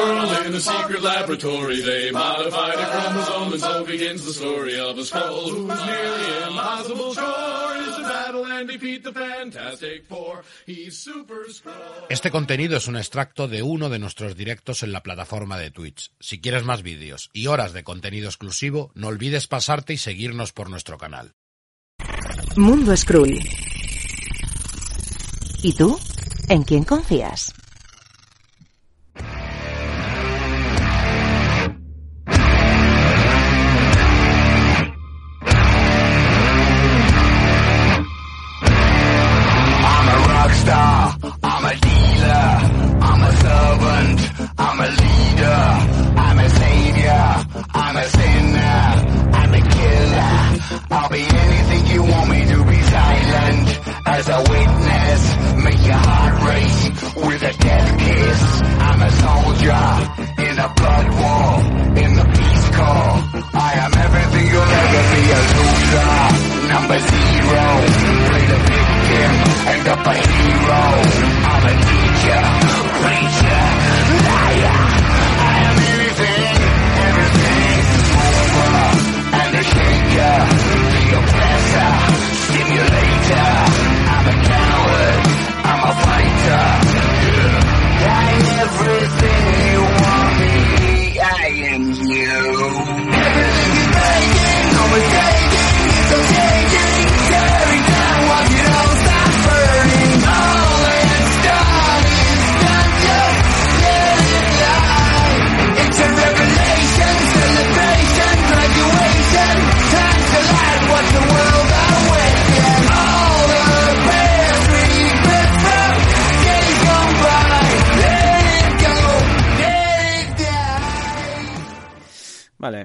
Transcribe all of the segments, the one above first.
Scroll, home world in a secret laboratory, they modified a chromosome, and so begins the story of a scroll whose nearly impossible chore is to battle and defeat the Fantastic Four. He's Super Scroll. Este contenido es un extracto de uno de nuestros directos en la plataforma de Twitch. Si quieres más vídeos y horas de contenido exclusivo, no olvides pasarte y seguirnos por nuestro canal. Mundo Skrull. ¿Y tú? ¿En quién confías? I'll be anything you want me to be silent as a witness. Make your heart race with a death kiss. I'm a soldier in a blood war, in the peace corps. I am everything you'll ever be a loser. Number zero, play the victim, end up a hero. I'm a teacher, preacher,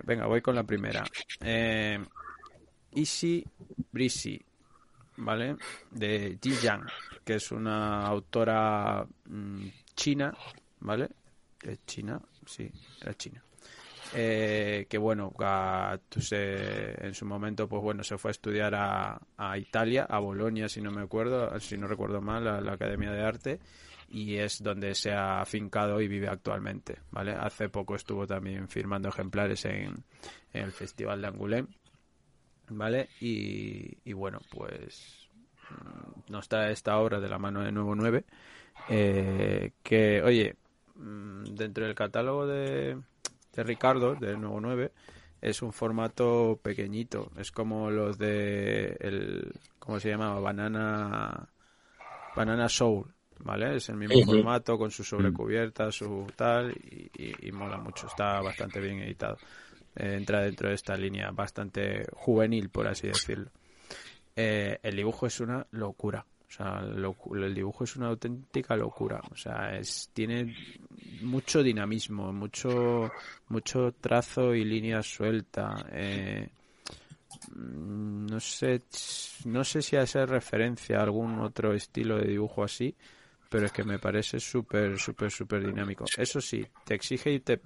Venga, voy con la primera. Eh, Easy Breezy, ¿vale? De Ji Yang, que es una autora mm, china, ¿vale? ¿Es china? Sí, era china. Eh, que bueno, a- en su momento, pues bueno, se fue a estudiar a, a Italia, a Bolonia, si no me acuerdo, si no recuerdo mal, a la Academia de Arte, y es donde se ha afincado y vive actualmente, ¿vale? Hace poco estuvo también firmando ejemplares en, el Festival de Angoulême, ¿vale? Y, y bueno, pues mm, nos trae esta obra de la mano de Nuevo 9, eh, que, oye, mm, dentro del catálogo de, de Ricardo, de Nuevo 9, es un formato pequeñito, es como los de el, ¿cómo se llamaba? Banana, Banana Soul, ¿vale? Es el mismo formato con su sobrecubierta, su tal, y, y- y mola mucho, está bastante bien editado. Eh, entra dentro de esta línea bastante juvenil, por así decirlo. Eh, el dibujo es una locura. O sea, lo- el dibujo es una auténtica locura. O sea, es, tiene mucho dinamismo, mucho, mucho trazo y línea suelta. Eh, mm, no sé, no sé si hace referencia a algún otro estilo de dibujo así, pero es que me parece súper, súper, súper dinámico. Eso sí, te exige y te,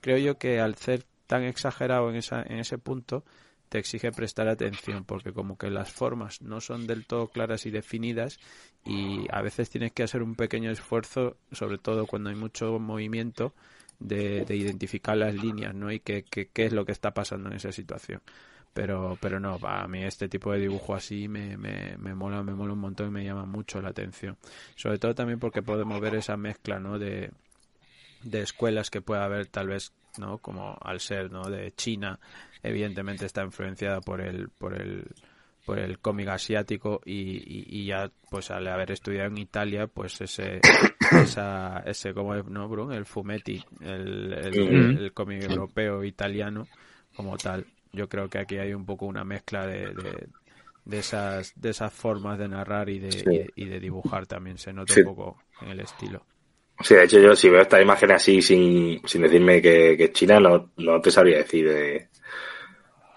creo yo que al ser tan exagerado en esa, en ese punto, te exige prestar atención, porque como que las formas no son del todo claras y definidas, y a veces tienes que hacer un pequeño esfuerzo, sobre todo cuando hay mucho movimiento, de, de identificar las líneas, ¿no? Y qué, qué, qué es lo que está pasando en esa situación. Pero, pero no, a mí este tipo de dibujo así me, me, me mola, me mola un montón y me llama mucho la atención. Sobre todo también porque podemos ver esa mezcla, ¿no? De, de escuelas que puede haber tal vez, ¿no? Como al ser, ¿no? De China, evidentemente está influenciada por el, por el, por el cómic asiático y, y, y ya, pues al haber estudiado en Italia, pues ese, esa, ese, como ¿no? El fumetti, el, el, Ujú. el cómic europeo italiano como tal. Yo creo que aquí hay un poco una mezcla de, de, de esas de esas formas de narrar y de, Sí. y de, y de dibujar también se nota Sí. un poco en el estilo Sí, de hecho yo si veo esta imagen así sin, sin decirme que, que es China, no, no te sabría decir. eh.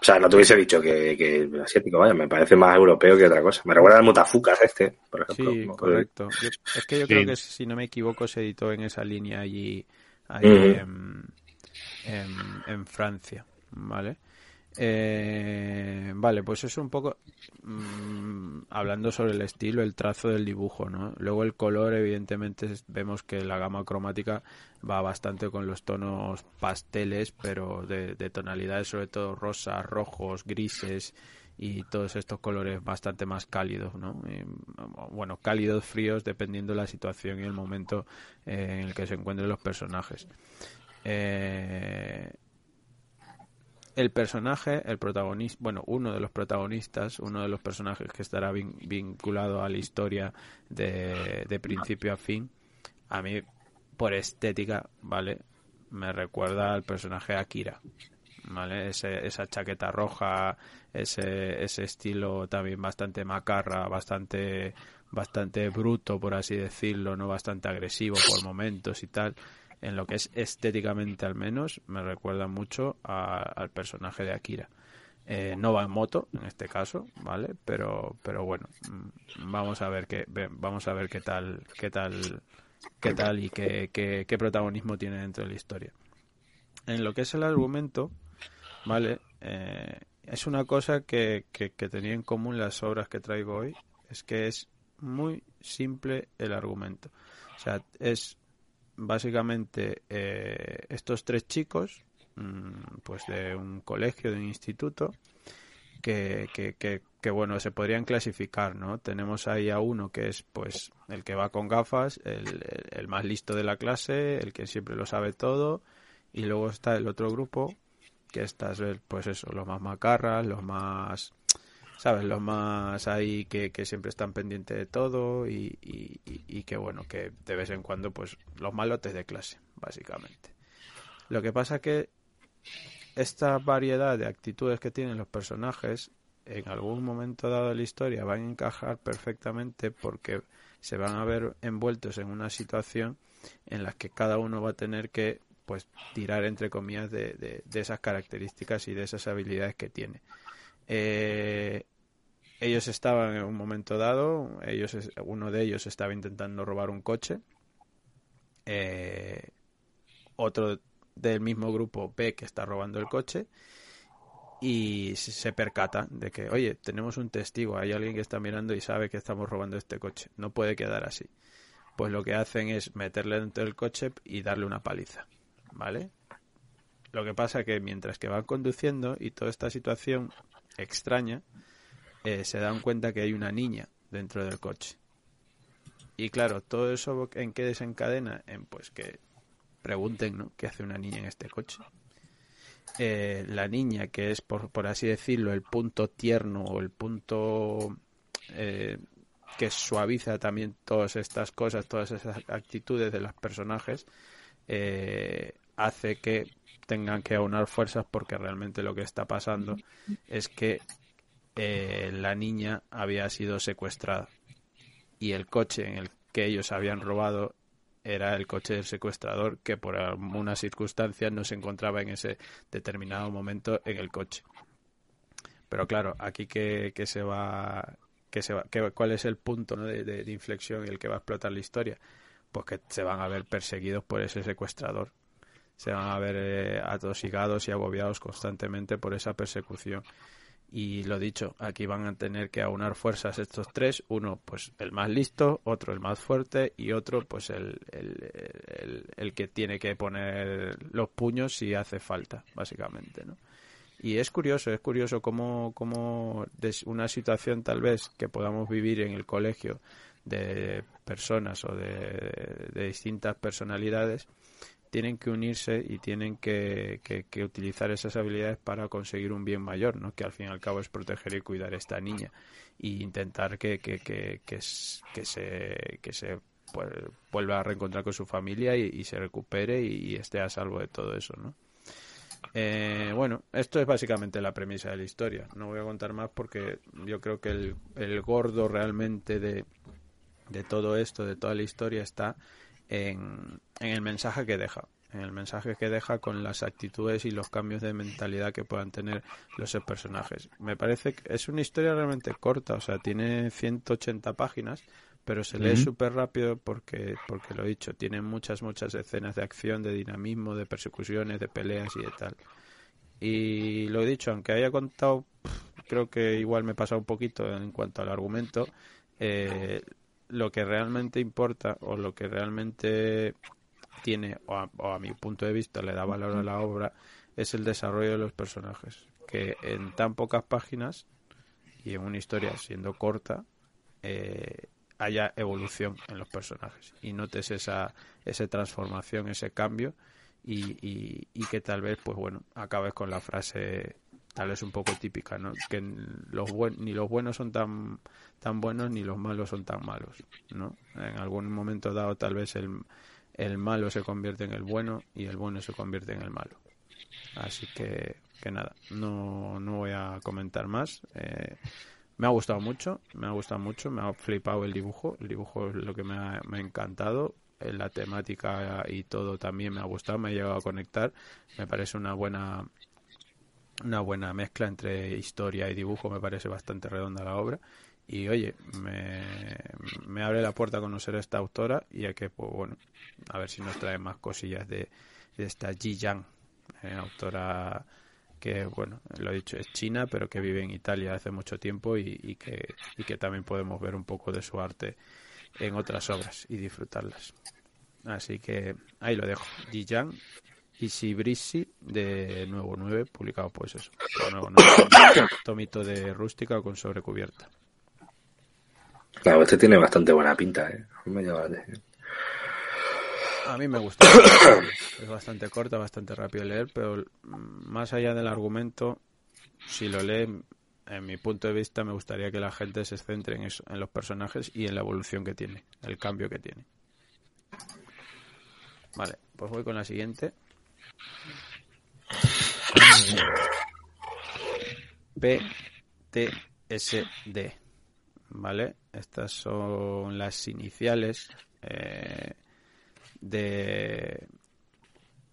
O sea, no te hubiese dicho que, que asiático, vaya, me parece más europeo que otra cosa. Me recuerda al Mutafucas este, por ejemplo. sí correcto Yo- es que yo Sí. creo que si no me equivoco se editó en esa línea allí, allí en- en Francia vale Eh, vale, pues eso un poco mm, hablando sobre el estilo, el trazo del dibujo, ¿no? Luego el color, evidentemente, vemos que la gama cromática va bastante con los tonos pasteles, pero de, de tonalidades sobre todo rosas, rojos, grises y todos estos colores bastante más cálidos, ¿no? Bueno, cálidos, fríos, dependiendo de la situación y el momento eh, en el que se encuentren los personajes. Eh, el personaje, el protagonista, bueno, uno de los protagonistas, uno de los personajes que estará vin- vinculado a la historia de, de principio a fin, a mí, por estética, ¿vale? Me recuerda al personaje Akira, ¿vale? Ese, esa chaqueta roja, ese, ese estilo también bastante macarra, bastante, bastante bruto, por así decirlo, no bastante agresivo por momentos y tal en lo que es estéticamente al menos, me recuerda mucho a- al personaje de Akira. Eh, no va en moto en este caso, ¿vale? Pero, pero bueno, mm, vamos a ver qué, vamos a ver qué tal, qué tal, qué tal y qué, qué, qué protagonismo tiene dentro de la historia. En lo que es el argumento, ¿vale? Eh, es una cosa que, que, que tenía en común las obras que traigo hoy, es que es muy simple el argumento. O sea, es básicamente eh, estos tres chicos, mm, pues de un colegio, de un instituto, que, que, que, que, bueno, se podrían clasificar, ¿no? Tenemos ahí a uno que es pues el que va con gafas, el, el, más listo de la clase, el que siempre lo sabe todo, y luego está el otro grupo, que estás, pues eso, los más macarras, los más ¿sabes? Los más ahí que, que siempre están pendientes de todo y, y, y, que, bueno, que de vez en cuando, pues, los malotes de clase, básicamente. Lo que pasa que esta variedad de actitudes que tienen los personajes, en algún momento dado de la historia, van a encajar perfectamente porque se van a ver envueltos en una situación en la que cada uno va a tener que pues tirar entre comillas de, de, de esas características y de esas habilidades que tiene. Eh, ellos estaban en un momento dado, ellos uno de ellos estaba intentando robar un coche, eh, otro del mismo grupo ve que está robando el coche y se percata de que, oye, tenemos un testigo, hay alguien que está mirando y sabe que estamos robando este coche, no puede quedar así. Pues lo que hacen es meterle dentro del coche y darle una paliza, ¿vale? Lo que pasa que mientras que van conduciendo y toda esta situación extraña, eh, se dan cuenta que hay una niña dentro del coche. Y claro, todo eso en qué desencadena, en pues que pregunten, ¿no? ¿Qué hace una niña en este coche? Eh, la niña, que es por, por así decirlo, el punto tierno o el punto eh, que suaviza también todas estas cosas, todas esas actitudes de los personajes, hace que tengan que aunar fuerzas porque realmente lo que está pasando es que eh, la niña había sido secuestrada y el coche en el que ellos habían robado era el coche del secuestrador que por algunas circunstancias no se encontraba en ese determinado momento en el coche. Pero claro, aquí que, que se va, que se va, que, cuál es el punto ¿no? de, de, de inflexión en el que va a explotar la historia, pues que se van a ver perseguidos por ese secuestrador se van a ver eh, atosigados y agobiados constantemente por esa persecución. Y lo dicho, aquí van a tener que aunar fuerzas estos tres, uno pues el más listo, otro el más fuerte y otro pues el, el, el, que tiene que poner los puños si hace falta, básicamente, ¿no? Y es curioso, es curioso cómo, cómo una situación tal vez que podamos vivir en el colegio de personas o de, de distintas personalidades tienen que unirse y tienen que, que, que, utilizar esas habilidades para conseguir un bien mayor, ¿no? que al fin y al cabo es proteger y cuidar a esta niña e intentar que, que, que, que, se, que se pues, vuelva a reencontrar con su familia y, y se recupere y, y, esté a salvo de todo eso. ¿no? Eh, bueno, esto es básicamente la premisa de la historia. No voy a contar más porque yo creo que el, el gordo realmente de, de todo esto, de toda la historia, está en, en el mensaje que deja. En el mensaje que deja con las actitudes y los cambios de mentalidad que puedan tener los personajes. Me parece que es una historia realmente corta, o sea, tiene 180 páginas, pero se lee súper rápido porque, porque lo he dicho, tiene muchas, muchas escenas de acción, de dinamismo, de persecuciones, de peleas y de tal. Y lo he dicho, aunque haya contado, creo que igual me he pasado un poquito en cuanto al argumento, eh, lo que realmente importa o lo que realmente tiene, o a, o a mi punto de vista le da valor a la obra, es el desarrollo de los personajes. Que en tan pocas páginas y en una historia siendo corta, eh, haya evolución en los personajes y notes esa, esa transformación, ese cambio y, y, y que tal vez, pues bueno, acabes con la frase tal vez un poco típica, ¿no? Que los buen, ni los buenos son tan tan buenos ni los malos son tan malos, ¿no? En algún momento dado tal vez el, el malo se convierte en el bueno y el bueno se convierte en el malo. Así que, que nada, no, no voy a comentar más. Eh, me ha gustado mucho, me ha gustado mucho, me ha flipado el dibujo, el dibujo es lo que me ha, me ha encantado, eh, la temática y todo también me ha gustado, me ha llegado a conectar, me parece una buena una buena mezcla entre historia y dibujo, me parece bastante redonda la obra y oye, me, me abre la puerta a conocer a esta autora y a que, pues bueno, a ver si nos trae más cosillas de, de esta Ji Yang, eh, autora que, bueno, lo he dicho, es china, pero que vive en Italia hace mucho tiempo y, y que, y que también podemos ver un poco de su arte en otras obras y disfrutarlas. Así que ahí lo dejo. Ji Yang y Sibrisi de Nuevo 9, publicado pues eso. de Nuevo 9, tomito de rústica con sobrecubierta. Claro, este tiene bastante buena pinta, ¿eh? Me llama la atención. A mí me gusta. es bastante corta, bastante rápido de leer, pero más allá del argumento, si lo lee, en mi punto de vista, me gustaría que la gente se centre en eso, en los personajes y en la evolución que tiene, el cambio que tiene. Vale, pues voy con la siguiente. PTSD. ¿Vale? Estas son las iniciales eh, de,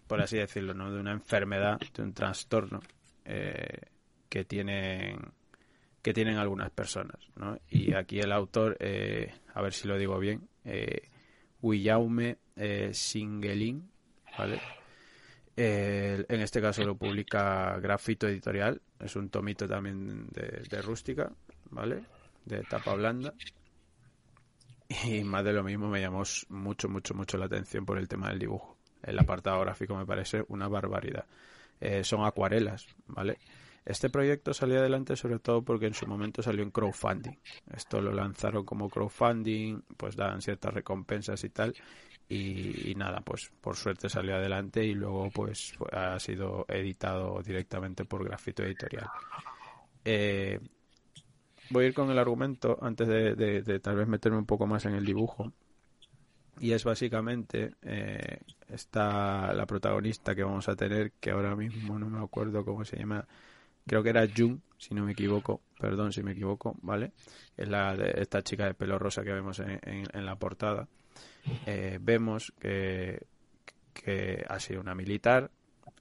por así decirlo, ¿no? de una enfermedad, de un trastorno eh, que tienen que tienen algunas personas, ¿no? Y aquí el autor, eh, a ver si lo digo bien, eh, Singelin, ¿vale? Eh, en este caso lo publica Grafito Editorial, es un tomito también de, de rústica, ¿vale? De tapa blanda. Y más de lo mismo me llamó mucho, mucho, mucho la atención por el tema del dibujo. El apartado gráfico me parece una barbaridad. Eh, son acuarelas, ¿vale? Este proyecto salió adelante sobre todo porque en su momento salió en crowdfunding. Esto lo lanzaron como crowdfunding, pues daban ciertas recompensas y tal. Y, nada, pues por suerte salió adelante y luego pues ha sido editado directamente por Grafito Editorial. Eh, voy a ir con el argumento antes de, tal vez meterme un poco más en el dibujo. Y es básicamente eh, está la protagonista que vamos a tener, que ahora mismo no me acuerdo cómo se llama. Creo que era Jung, si no me equivoco. Perdón si me equivoco, ¿vale? Es la esta chica de pelo rosa que vemos en- en la portada. Eh, vemos que, ha sido una militar,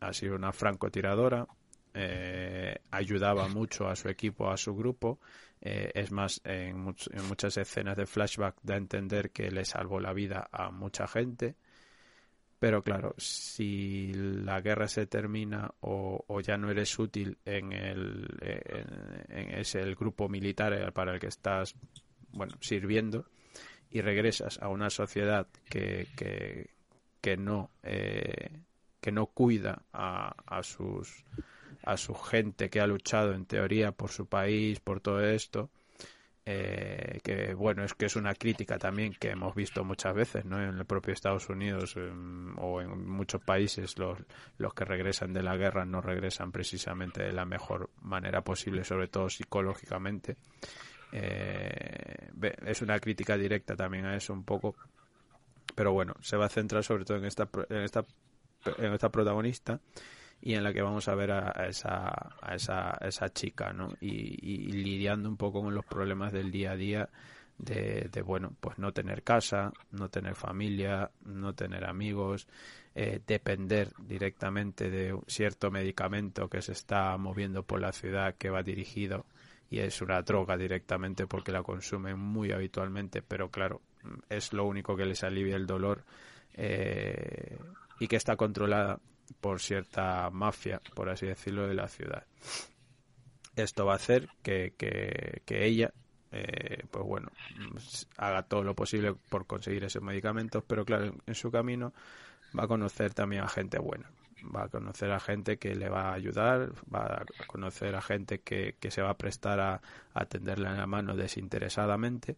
ha sido una francotiradora, eh, ayudaba mucho a su equipo, a su grupo. Eh, es más, en, much- en muchas escenas de flashback da a entender que le salvó la vida a mucha gente. Pero claro, si la guerra se termina o, ya no eres útil en el, en, ese el grupo militar para el que estás bueno, sirviendo y regresas a una sociedad que, que, que no eh, que no cuida a, a sus a su gente que ha luchado en teoría por su país, por todo esto, eh, que bueno, es que es una crítica también que hemos visto muchas veces, ¿no? En el propio Estados Unidos em, o en muchos países los, los que regresan de la guerra no regresan precisamente de la mejor manera posible, sobre todo psicológicamente. Eh, es una crítica directa también a eso un poco, pero bueno, se va a centrar sobre todo en esta, en esta, en esta protagonista y en la que vamos a ver a, a esa, a esa, a esa chica, ¿no? Y, y lidiando un poco con los problemas del día a día de, de, bueno, pues no tener casa, no tener familia, no tener amigos, eh, depender directamente de cierto medicamento que se está moviendo por la ciudad que va dirigido y es una droga directamente porque la consumen muy habitualmente, pero claro, es lo único que les alivia el dolor eh, y que está controlada por cierta mafia, por así decirlo, de la ciudad. Esto va a hacer que, que, que ella, eh, pues bueno, haga todo lo posible por conseguir esos medicamentos, pero claro, en su camino va a conocer también a gente buena. Va a conocer a gente que le va a ayudar, va a conocer a gente que, que se va a prestar a, a atenderle en la mano desinteresadamente.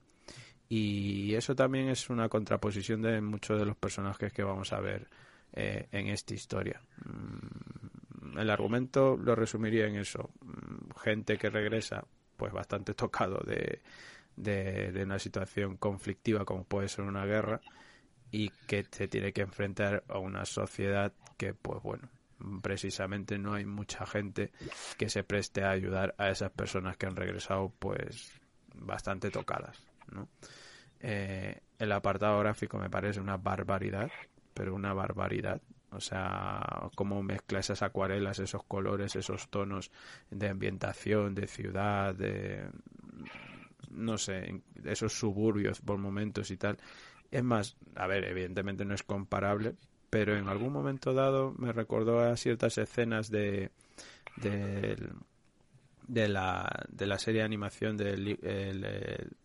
Y eso también es una contraposición de muchos de los personajes que vamos a ver eh, en esta historia. Mm, el argumento lo resumiría en eso. Mm, gente que regresa, pues bastante tocado de, de, una situación conflictiva como puede ser una guerra y que se tiene que enfrentar a una sociedad que, pues bueno, precisamente no hay mucha gente que se preste a ayudar a esas personas que han regresado, pues bastante tocadas, ¿no? Eh, el apartado gráfico me parece una barbaridad pero una barbaridad. O sea, cómo mezcla esas acuarelas, esos colores, esos tonos de ambientación, de ciudad, de. no sé, esos suburbios por momentos y tal. Es más, a ver, evidentemente no es comparable, pero en algún momento dado me recordó a ciertas escenas de. de de la, de la serie de animación del,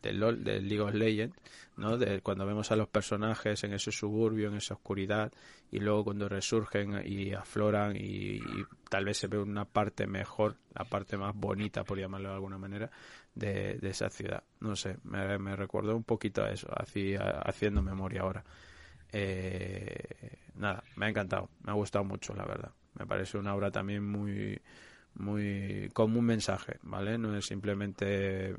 del League of Legends, ¿no? De cuando vemos a los personajes en ese suburbio, en esa oscuridad, y luego cuando resurgen y afloran y, y, tal vez se ve una parte mejor, la parte más bonita, por llamarlo de alguna manera, de, esa ciudad. No sé, me, me recordó un poquito a eso, así, haciendo memoria ahora. Eh, nada, me ha encantado, me ha gustado mucho, la verdad. Me parece una obra también muy muy como un mensaje, ¿vale? No es simplemente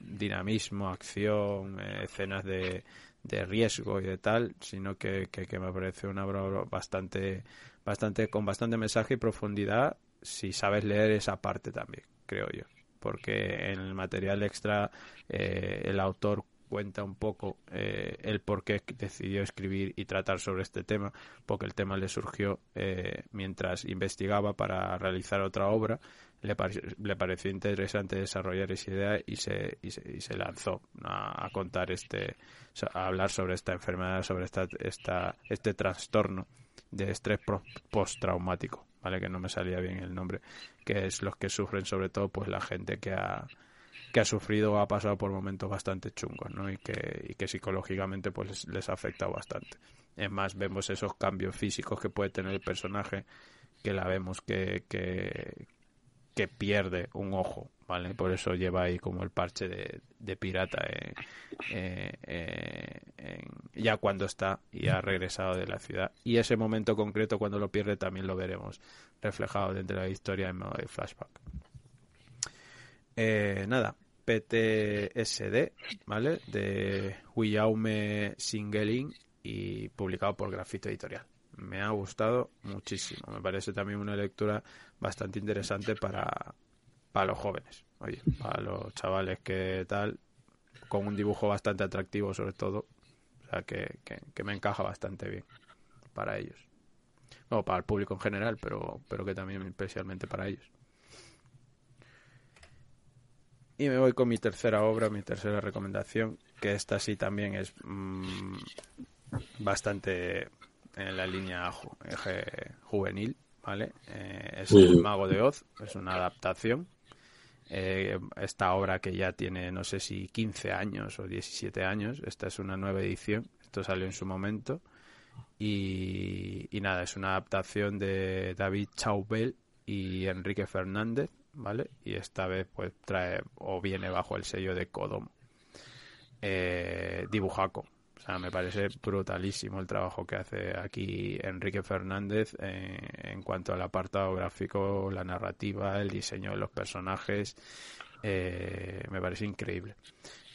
dinamismo, acción, eh, escenas de, de riesgo y de tal, sino que, que, que me parece una obra bastante, bastante, con bastante mensaje y profundidad si sabes leer esa parte también, creo yo. Porque en el material extra eh, el autor cuenta un poco eh, el por qué decidió escribir y tratar sobre este tema, porque el tema le surgió eh, mientras investigaba para realizar otra obra, le, pare le, pareció interesante desarrollar esa idea y se, y se, y se lanzó a, a, contar este, a hablar sobre esta enfermedad, sobre esta, esta, este trastorno de estrés postraumático, ¿vale? Que no me salía bien el nombre, que es los que sufren sobre todo pues la gente que ha que ha sufrido o ha pasado por momentos bastante chungos, ¿no? Y que, y que psicológicamente pues les, les, bastante. Es más, vemos esos cambios físicos que puede tener el personaje, que la vemos que, que, que pierde un ojo, ¿vale? Por eso lleva ahí como el parche de, pirata eh, eh, eh, ya cuando está y ha regresado de la ciudad. Y ese momento concreto cuando lo pierde también lo veremos reflejado dentro de la historia en modo de flashback. Eh, nada, PTSD, ¿vale? De Guillaume Singelin y publicado por Grafito Editorial. Me ha gustado muchísimo. Me parece también una lectura bastante interesante para, para los jóvenes. Oye, para los chavales que tal, con un dibujo bastante atractivo sobre todo. O sea, que, que, me encaja bastante bien para ellos. O para el público en general, pero, pero que también especialmente para ellos. Y me voy con mi tercera obra, mi tercera recomendación, que esta sí también es mmm, bastante en la línea ju juvenil, ¿vale? Eh, es El Mago de Oz, es una adaptación. Eh, esta obra que ya tiene, no sé si 15 años o 17 años, esta es una nueva edición, esto salió en su momento. Y, y nada, es una adaptación de David Chaubel y Enrique Fernández, ¿vale? Y esta vez pues trae o viene bajo el sello de Kodom. Eh, dibujaco. O sea, me parece brutalísimo el trabajo que hace aquí Enrique Fernández eh, en cuanto al apartado gráfico, la narrativa, el diseño de los personajes. Eh, me parece increíble.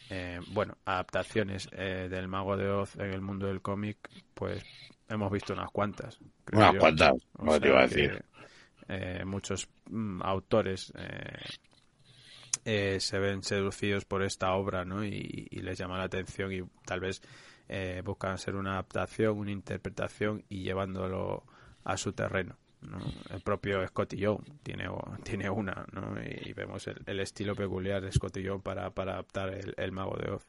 Eh, bueno, adaptaciones del Mago de Oz en el mundo del cómic, pues hemos visto unas cuantas. Unas yo. cuantas, no o te iba a decir. eh, muchos mm, autores eh, se ven seducidos por esta obra ¿no? y, y les llama la atención y tal vez eh, buscan hacer una adaptación, una interpretación y llevándolo a su terreno. ¿no? El propio Scotty Young tiene, tiene una, ¿no? y vemos el, estilo peculiar de Scotty Young para, para adaptar el, el Mago de Oz.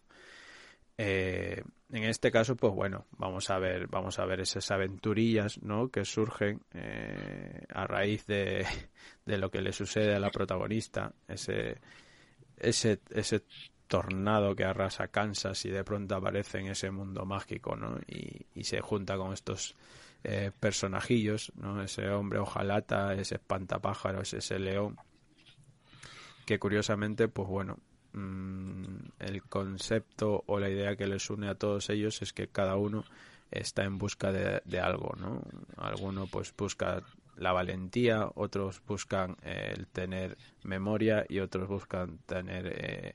Eh, en este caso, pues bueno, vamos a ver, vamos a ver esas aventurillas, ¿no? Que surgen eh, a raíz de, de lo que le sucede a la protagonista, ese, ese, ese tornado que arrasa Kansas y de pronto aparece en ese mundo mágico, ¿no? Y, se junta con estos eh, personajillos, ¿no? Ese hombre hojalata, ese espantapájaros, ese león, que curiosamente, pues bueno, mm, el concepto o la idea que les une a todos ellos es que cada uno está en busca de, de algo, ¿no? Alguno pues busca la valentía, otros buscan eh, el tener memoria y otros buscan tener, eh,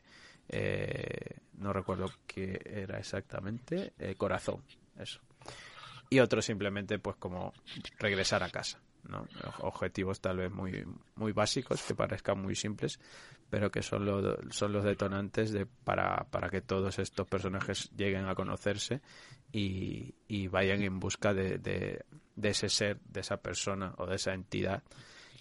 eh, no recuerdo qué era exactamente, eh, corazón, eso. Y otros simplemente pues como regresar a casa. ¿no? objetivos tal vez muy muy básicos que parezcan muy simples pero que son los son los detonantes de para, para que todos estos personajes lleguen a conocerse y, y vayan en busca de, de ese ser de esa persona o de esa entidad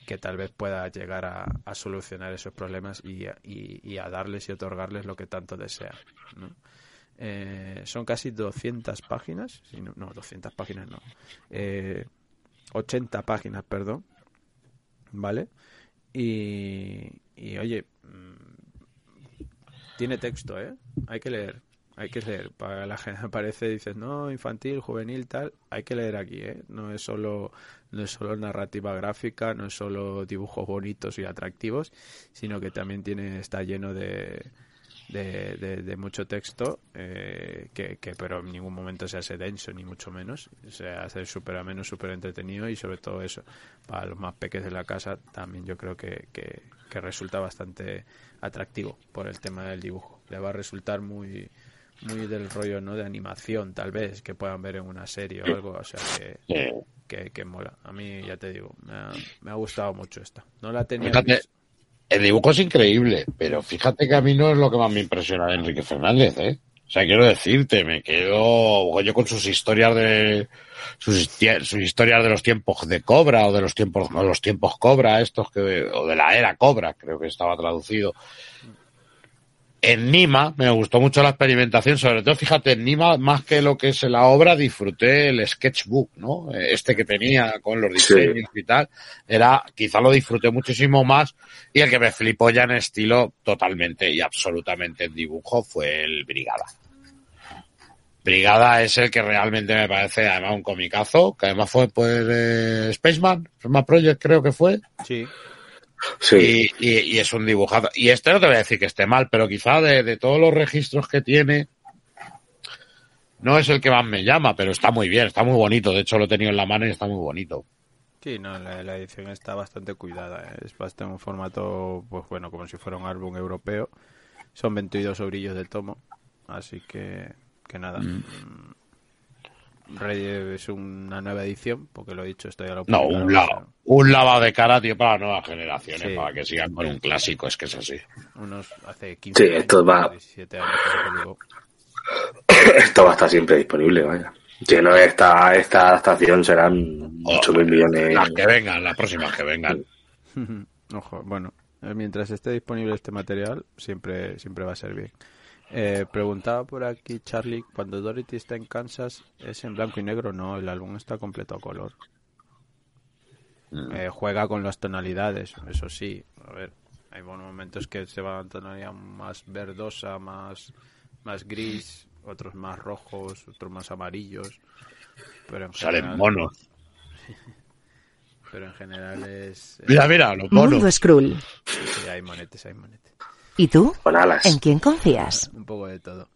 que tal vez pueda llegar a, solucionar esos problemas y, a- y, y a darles y otorgarles lo que tanto desean ¿no? Eh, son casi 200 páginas no, no 200 páginas no eh, 80 páginas, perdón. ¿Vale? Y, y oye, mm, tiene texto, ¿eh? Hay que leer, hay que leer. Para la gente aparece, dices, no, infantil, juvenil, tal, hay que leer aquí, ¿eh? No es solo, no es solo narrativa gráfica, no es solo dibujos bonitos y atractivos, sino que también tiene, está lleno de, de, de- de mucho texto, eh, que, que pero en ningún momento se hace denso, ni mucho menos. Se hace súper ameno, súper entretenido y sobre todo eso, para los más pequeños de la casa, también yo creo que, que, que resulta bastante atractivo por el tema del dibujo. Le va a resultar muy muy del rollo no de animación tal vez que puedan ver en una serie o algo o sea que, Sí. que, que mola a mí ya te digo me ha, me ha gustado mucho esta no la tenía Fíjate, el dibujo es increíble, pero fíjate que a mí no es lo que más me impresiona de Enrique Fernández, ¿eh? O sea, quiero decirte, me quedo yo con sus historias de sus, historias de los tiempos de Cobra o de los tiempos no, los tiempos Cobra estos que o de la era Cobra, creo que estaba traducido. En Nima me gustó mucho la experimentación, sobre todo fíjate en Nima más que lo que es la obra disfruté el sketchbook, ¿no? Este que tenía con los Sí. diseños y tal, era quizá lo disfruté muchísimo más y el que me flipó ya en estilo totalmente y absolutamente en dibujo fue el Brigada. Brigada es el que realmente me parece además un comicazo, que además fue pues de Spaceman, Spaceman Project creo que fue, sí Sí. y, y- y es un dibujado. Y este no te voy a decir que esté mal, pero quizá de, de todos los registros que tiene, no es el que más me llama, pero está muy bien, está muy bonito. De hecho, lo he tenido en la mano y está muy bonito. Sí, no, la, la edición está bastante cuidada. ¿eh? Es bastante un formato, pues bueno, como si fuera un álbum europeo. Son 22 sobrillos de tomo, así que, que nada. Mm. Rey es una nueva edición, porque lo he dicho, esto ya lo No, un, o sea, lava, un lavado de cara, tío, para las nuevas generaciones, Sí. para que sigan con un clásico, es que es así. unos hace 15 Sí, esto años, va- 17 años que. Esto va a estar siempre disponible, vaya. Si no, esta, esta adaptación serán 8.000 millones. Las que vengan, las próximas que vengan. Ojo, bueno, eh, mientras esté disponible este material, siempre, siempre va a ser bien. Eh, preguntaba por aquí Charlie, cuando Dorothy está en Kansas, ¿es en blanco y negro? No, el álbum está completo a color. Eh, juega con las tonalidades, eso sí. A ver, hay buenos momentos que se van a tonalidad más verdosa, más, más gris, otros más rojos, otros más amarillos. Pero en Salen general, monos. pero en general es... Mira, mira, los Mundo monos. Skrull. sí, hay monetes, hay monetes. ¿Y tú? Con alas. ¿En quién confías? un poco de todo.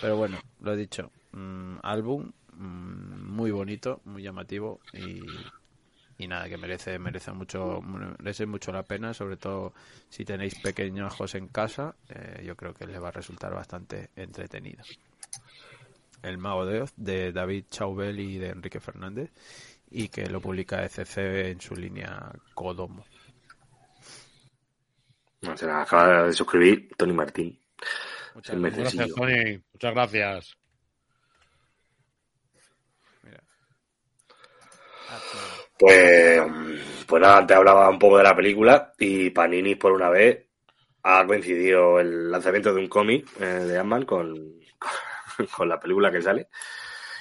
Pero bueno, lo he dicho, mm, álbum mm, muy bonito, muy llamativo y, y nada, que merece merece mucho merece mucho la pena, sobre todo si tenéis pequeños ojos en casa, eh, yo creo que les va a resultar bastante entretenido. El Mago de Oz de David Chaubel y de Enrique Fernández y que lo publica ECC en su línea Kodomo. No, se la acaba de suscribir Tony Martín. Muchas gracias. Tony. Muchas gracias. Mira. Pues, pues nada, antes hablaba un poco de la película y Panini por una vez ha coincidido el lanzamiento de un cómic eh, de Ant-Man con, con la película que sale.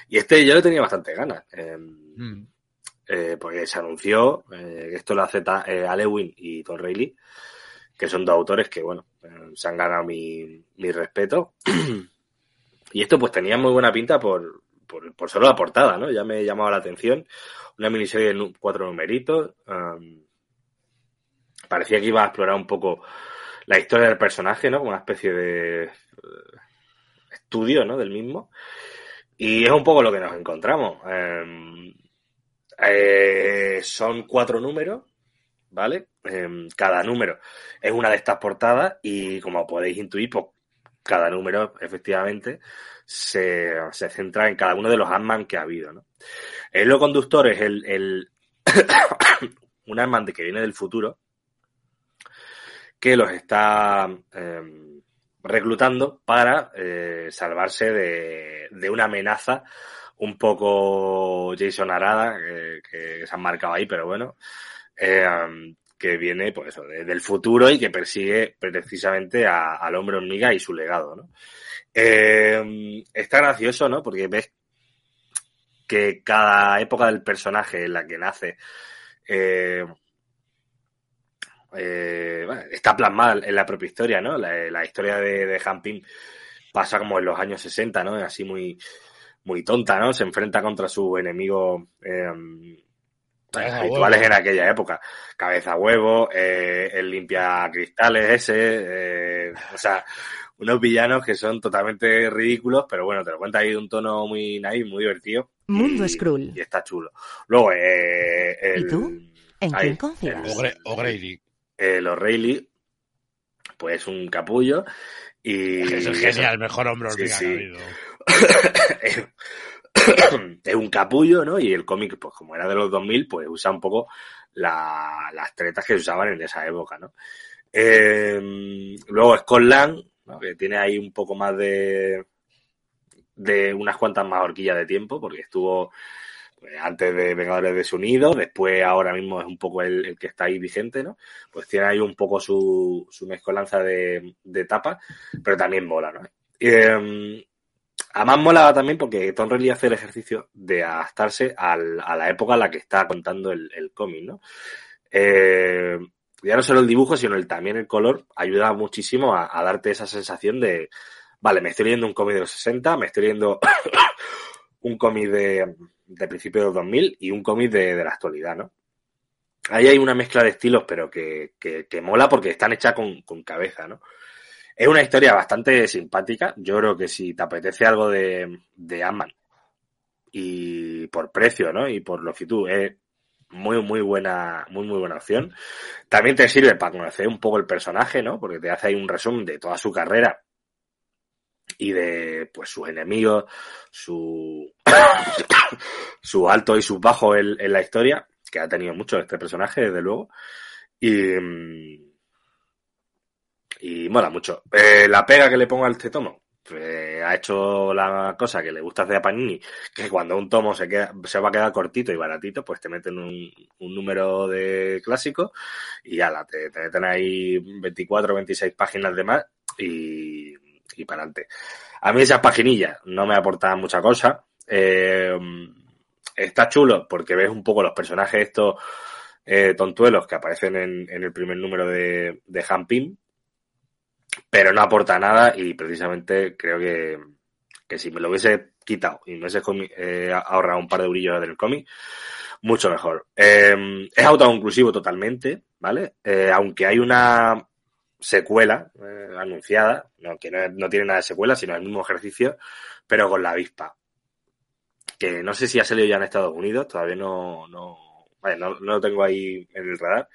Y este yo le tenía bastante ganas. eh, Mm. eh, porque se anunció, eh, que esto lo hace Ta- eh, Alewin y Tom Reilly, que son dos autores que, bueno, se han ganado mi, mi respeto. y esto pues tenía muy buena pinta por, por, por solo la portada, ¿no? Ya me llamaba la atención. Una miniserie de cuatro numeritos. um, parecía que iba a explorar un poco la historia del personaje, ¿no? Como una especie de eh, estudio, ¿no? Del mismo. Y es un poco lo que nos encontramos. Em, eh, son cuatro números, ¿vale? Em, cada número es una de estas portadas y como podéis intuir, pues cada número efectivamente se, se centra en cada uno de los Ant-Man que ha habido, ¿no? El conductor es el, el un Ant-Man que viene del futuro que los está em, reclutando para eh, salvarse de, de una amenaza un poco Jason Arada, que, que se han marcado ahí, pero bueno, eh, que viene pues de- del futuro y que persigue precisamente al hombre hormiga y su legado, ¿no? Eh, está gracioso, ¿no? Porque ves que cada época del personaje en la que nace eh, eh, bueno, está plasmada en la propia historia, ¿no? La, la historia de, de Han Ping pasa como en los años 60, ¿no? Así muy, muy tonta, ¿no? Se enfrenta contra eh, Cabeza habituales huevo. en aquella época. Cabeza huevo, eh, el limpia cristales ese, eh, o sea, unos villanos que son totalmente ridículos, pero bueno, te lo cuenta ahí de un tono muy naive, muy divertido. Mundo y, Skrull. Y está chulo. Luego, eh, el, ¿Y tú? ¿En ahí, quién confías? O'Grady. el O'Reilly, pues un capullo. Y Es el genial, el mejor hombre Sí, sí. que ha habido. es un capullo, ¿no? Y el cómic, pues como era de los 2000, pues usa un poco la- las tretas que se usaban en esa época, ¿no? Eh, luego Scotland, ¿no? que tiene ahí un poco más de de unas cuantas más horquillas de tiempo, porque estuvo pues, antes de Vengadores Desunidos, después ahora mismo es un poco el, que está ahí vigente, ¿no? Pues tiene ahí un poco su, su mezcolanza de, de pero también mola, ¿no? Eh, Además molaba también porque Tom Reilly hace el ejercicio de adaptarse a la época en la que está contando el, cómic, ¿no? Eh, ya no solo el dibujo, sino el, también el color ayuda muchísimo a, darte esa sensación de, vale, me estoy leyendo un cómic de los 60, me estoy leyendo un cómic de, de principios de los 2000 y un cómic de, la actualidad, ¿no? Ahí hay una mezcla de estilos, pero que, que, que mola porque están hechas con, con cabeza, ¿no? Es una historia bastante simpática. Yo creo que si te apetece algo de, de y por precio, ¿no? Y por longitud, es muy, muy buena, muy, muy buena opción. También te sirve para conocer un poco el personaje, ¿no? Porque te hace ahí un resumen de toda su carrera y de, pues, sus enemigos, su, su alto y sus bajos en, en la historia, que ha tenido mucho este personaje, desde luego. Y, mm, y mola mucho. Eh, la pega que le pongo a este tomo, pues, ha hecho la cosa que le gusta hacer a Panini, que cuando un tomo se, queda, se va a quedar cortito y baratito, pues te meten un, un número de clásico y ya te, te meten ahí 24 o 26 páginas de más y, y para adelante. A mí esas paginillas no me aportan mucha cosa. Eh, está chulo porque ves un poco los personajes estos eh, tontuelos que aparecen en, en el primer número de, de Han Pym, pero no aporta nada y precisamente creo que, que si me lo hubiese quitado y me hubiese eh, ahorrado un par de brillos en el cómic, mucho mejor. Eh, es autoconclusivo totalmente, ¿vale? Eh, aunque hay una secuela eh, anunciada, no, que no, no tiene nada de secuela, sino el mismo ejercicio, pero con la avispa. Que no sé si ha salido ya en Estados Unidos, todavía no, no, no, no lo tengo ahí en el radar,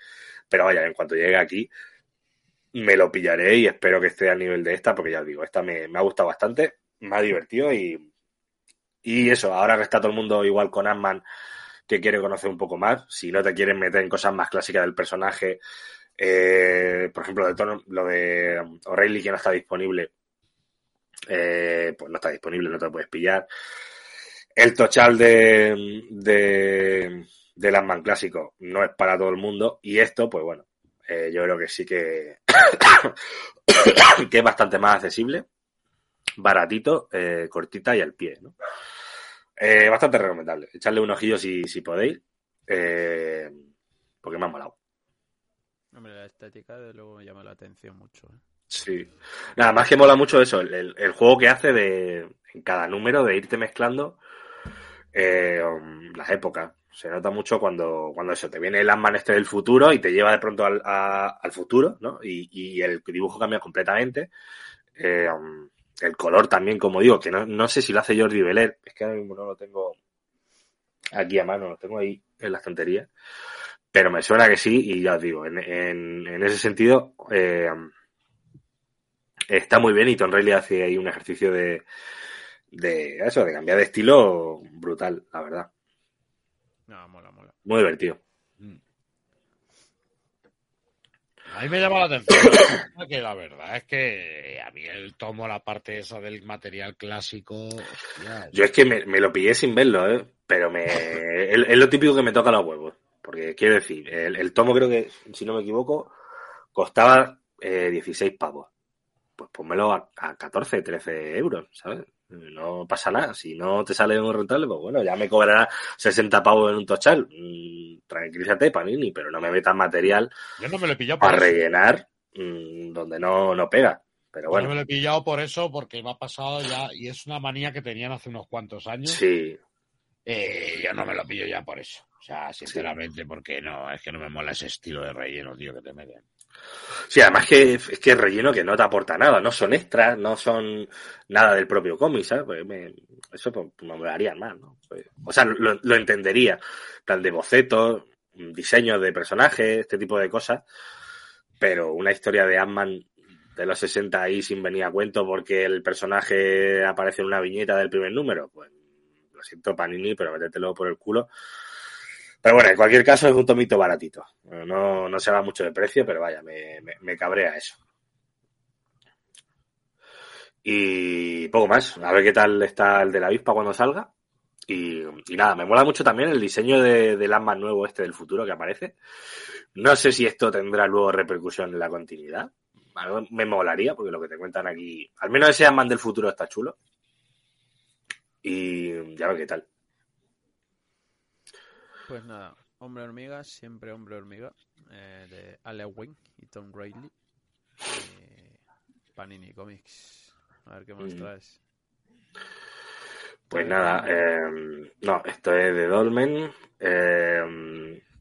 pero vaya, en cuanto llegue aquí, me lo pillaré y espero que esté al nivel de esta, porque ya os digo, esta me, me ha gustado bastante, me ha divertido y, y eso, ahora que está todo el mundo igual con Ant-Man que quiere conocer un poco más, si no te quieres meter en cosas más clásicas del personaje, eh, por ejemplo, de lo de O'Reilly que no está disponible, eh, pues no está disponible, no te lo puedes pillar. El tochal de, de, del Ant-Man clásico no es para todo el mundo y esto, pues bueno, eh, yo creo que sí que, que es bastante más accesible, baratito, eh, cortita y al pie, ¿no? Eh, bastante recomendable. Echarle un ojillo si, si podéis, eh, porque me ha molado. Hombre, la estética de luego me llama la atención mucho. ¿eh? Sí. Nada más que mola mucho eso, el, el- el juego que hace de en cada número de irte mezclando eh, um, las épocas. Se nota mucho cuando, cuando eso, te viene el Ant-Man este del futuro y te lleva de pronto al, a- al futuro, ¿no? Y, y el dibujo cambia completamente. Eh, um, el color también, como digo, que no, no sé si lo hace Jordi Beler, es que ahora mismo no lo tengo aquí a mano, lo tengo ahí en la estantería. Pero me suena que sí, y ya os digo, en, en, ese sentido, eh, está muy bien y Tom hace ahí un ejercicio de, de eso, de cambiar de estilo brutal, la verdad. No, mola, mola. Muy divertido. A mí me llama la atención que la verdad es que a mí el tomo, la parte esa del material clásico. hostia, Yo es que me, me lo pillé sin verlo, ¿eh? pero me, es, es lo típico que me toca los huevos. Porque quiero decir, el, el tomo creo que, si no me equivoco, costaba eh, 16 pavos. Pues pónmelo a, a 14, 13 euros, ¿sabes? No pasa nada. Si no te sale muy rentable, pues bueno, ya me cobrará 60 pavos en un tochal. Mm, tranquilízate, Panini, pero no me metas material Yo no me lo he pillado para rellenar mm, donde no, no pega. Pero Yo bueno, no me lo he pillado por eso, porque me ha pasado ya, y es una manía que tenían hace unos cuantos años. sí, Eh, yo no me lo pillo ya por eso. O sea, sinceramente, porque no, es que no me mola ese estilo de relleno, tío, que te meten. Sí, además que es que es relleno que no te aporta nada, no son extras, no son nada del propio cómic, ¿sabes? Pues me- eso pues, me molaría más, ¿no? Pues, o sea, lo, lo entendería, plan de bocetos, diseños de personajes, este tipo de cosas, pero una historia de Ant-Man de los 60 ahí sin venir a cuento porque el personaje aparece en una viñeta del primer número, pues lo siento Panini, pero métetelo por el culo. Pero bueno, en cualquier caso es un tomito baratito. No, no se va mucho de precio, pero vaya, me, me, cabrea eso. Y poco más. A ver qué tal está el de la avispa cuando salga. Y, nada, me mola mucho también el diseño de, del Ant-Man nuevo este del futuro que aparece. No sé si esto tendrá luego repercusión en la continuidad. Me molaría, porque lo que te cuentan aquí, al menos ese Ant-Man del futuro está chulo. Y ya ver qué tal. Pues nada, Hombre Hormiga, siempre Hombre Hormiga, eh, de Alan Wing y Tom Reilly. Eh, Panini Comics. A ver qué más Mm. traes. Pues nada, eh, no, esto es de Dolmen.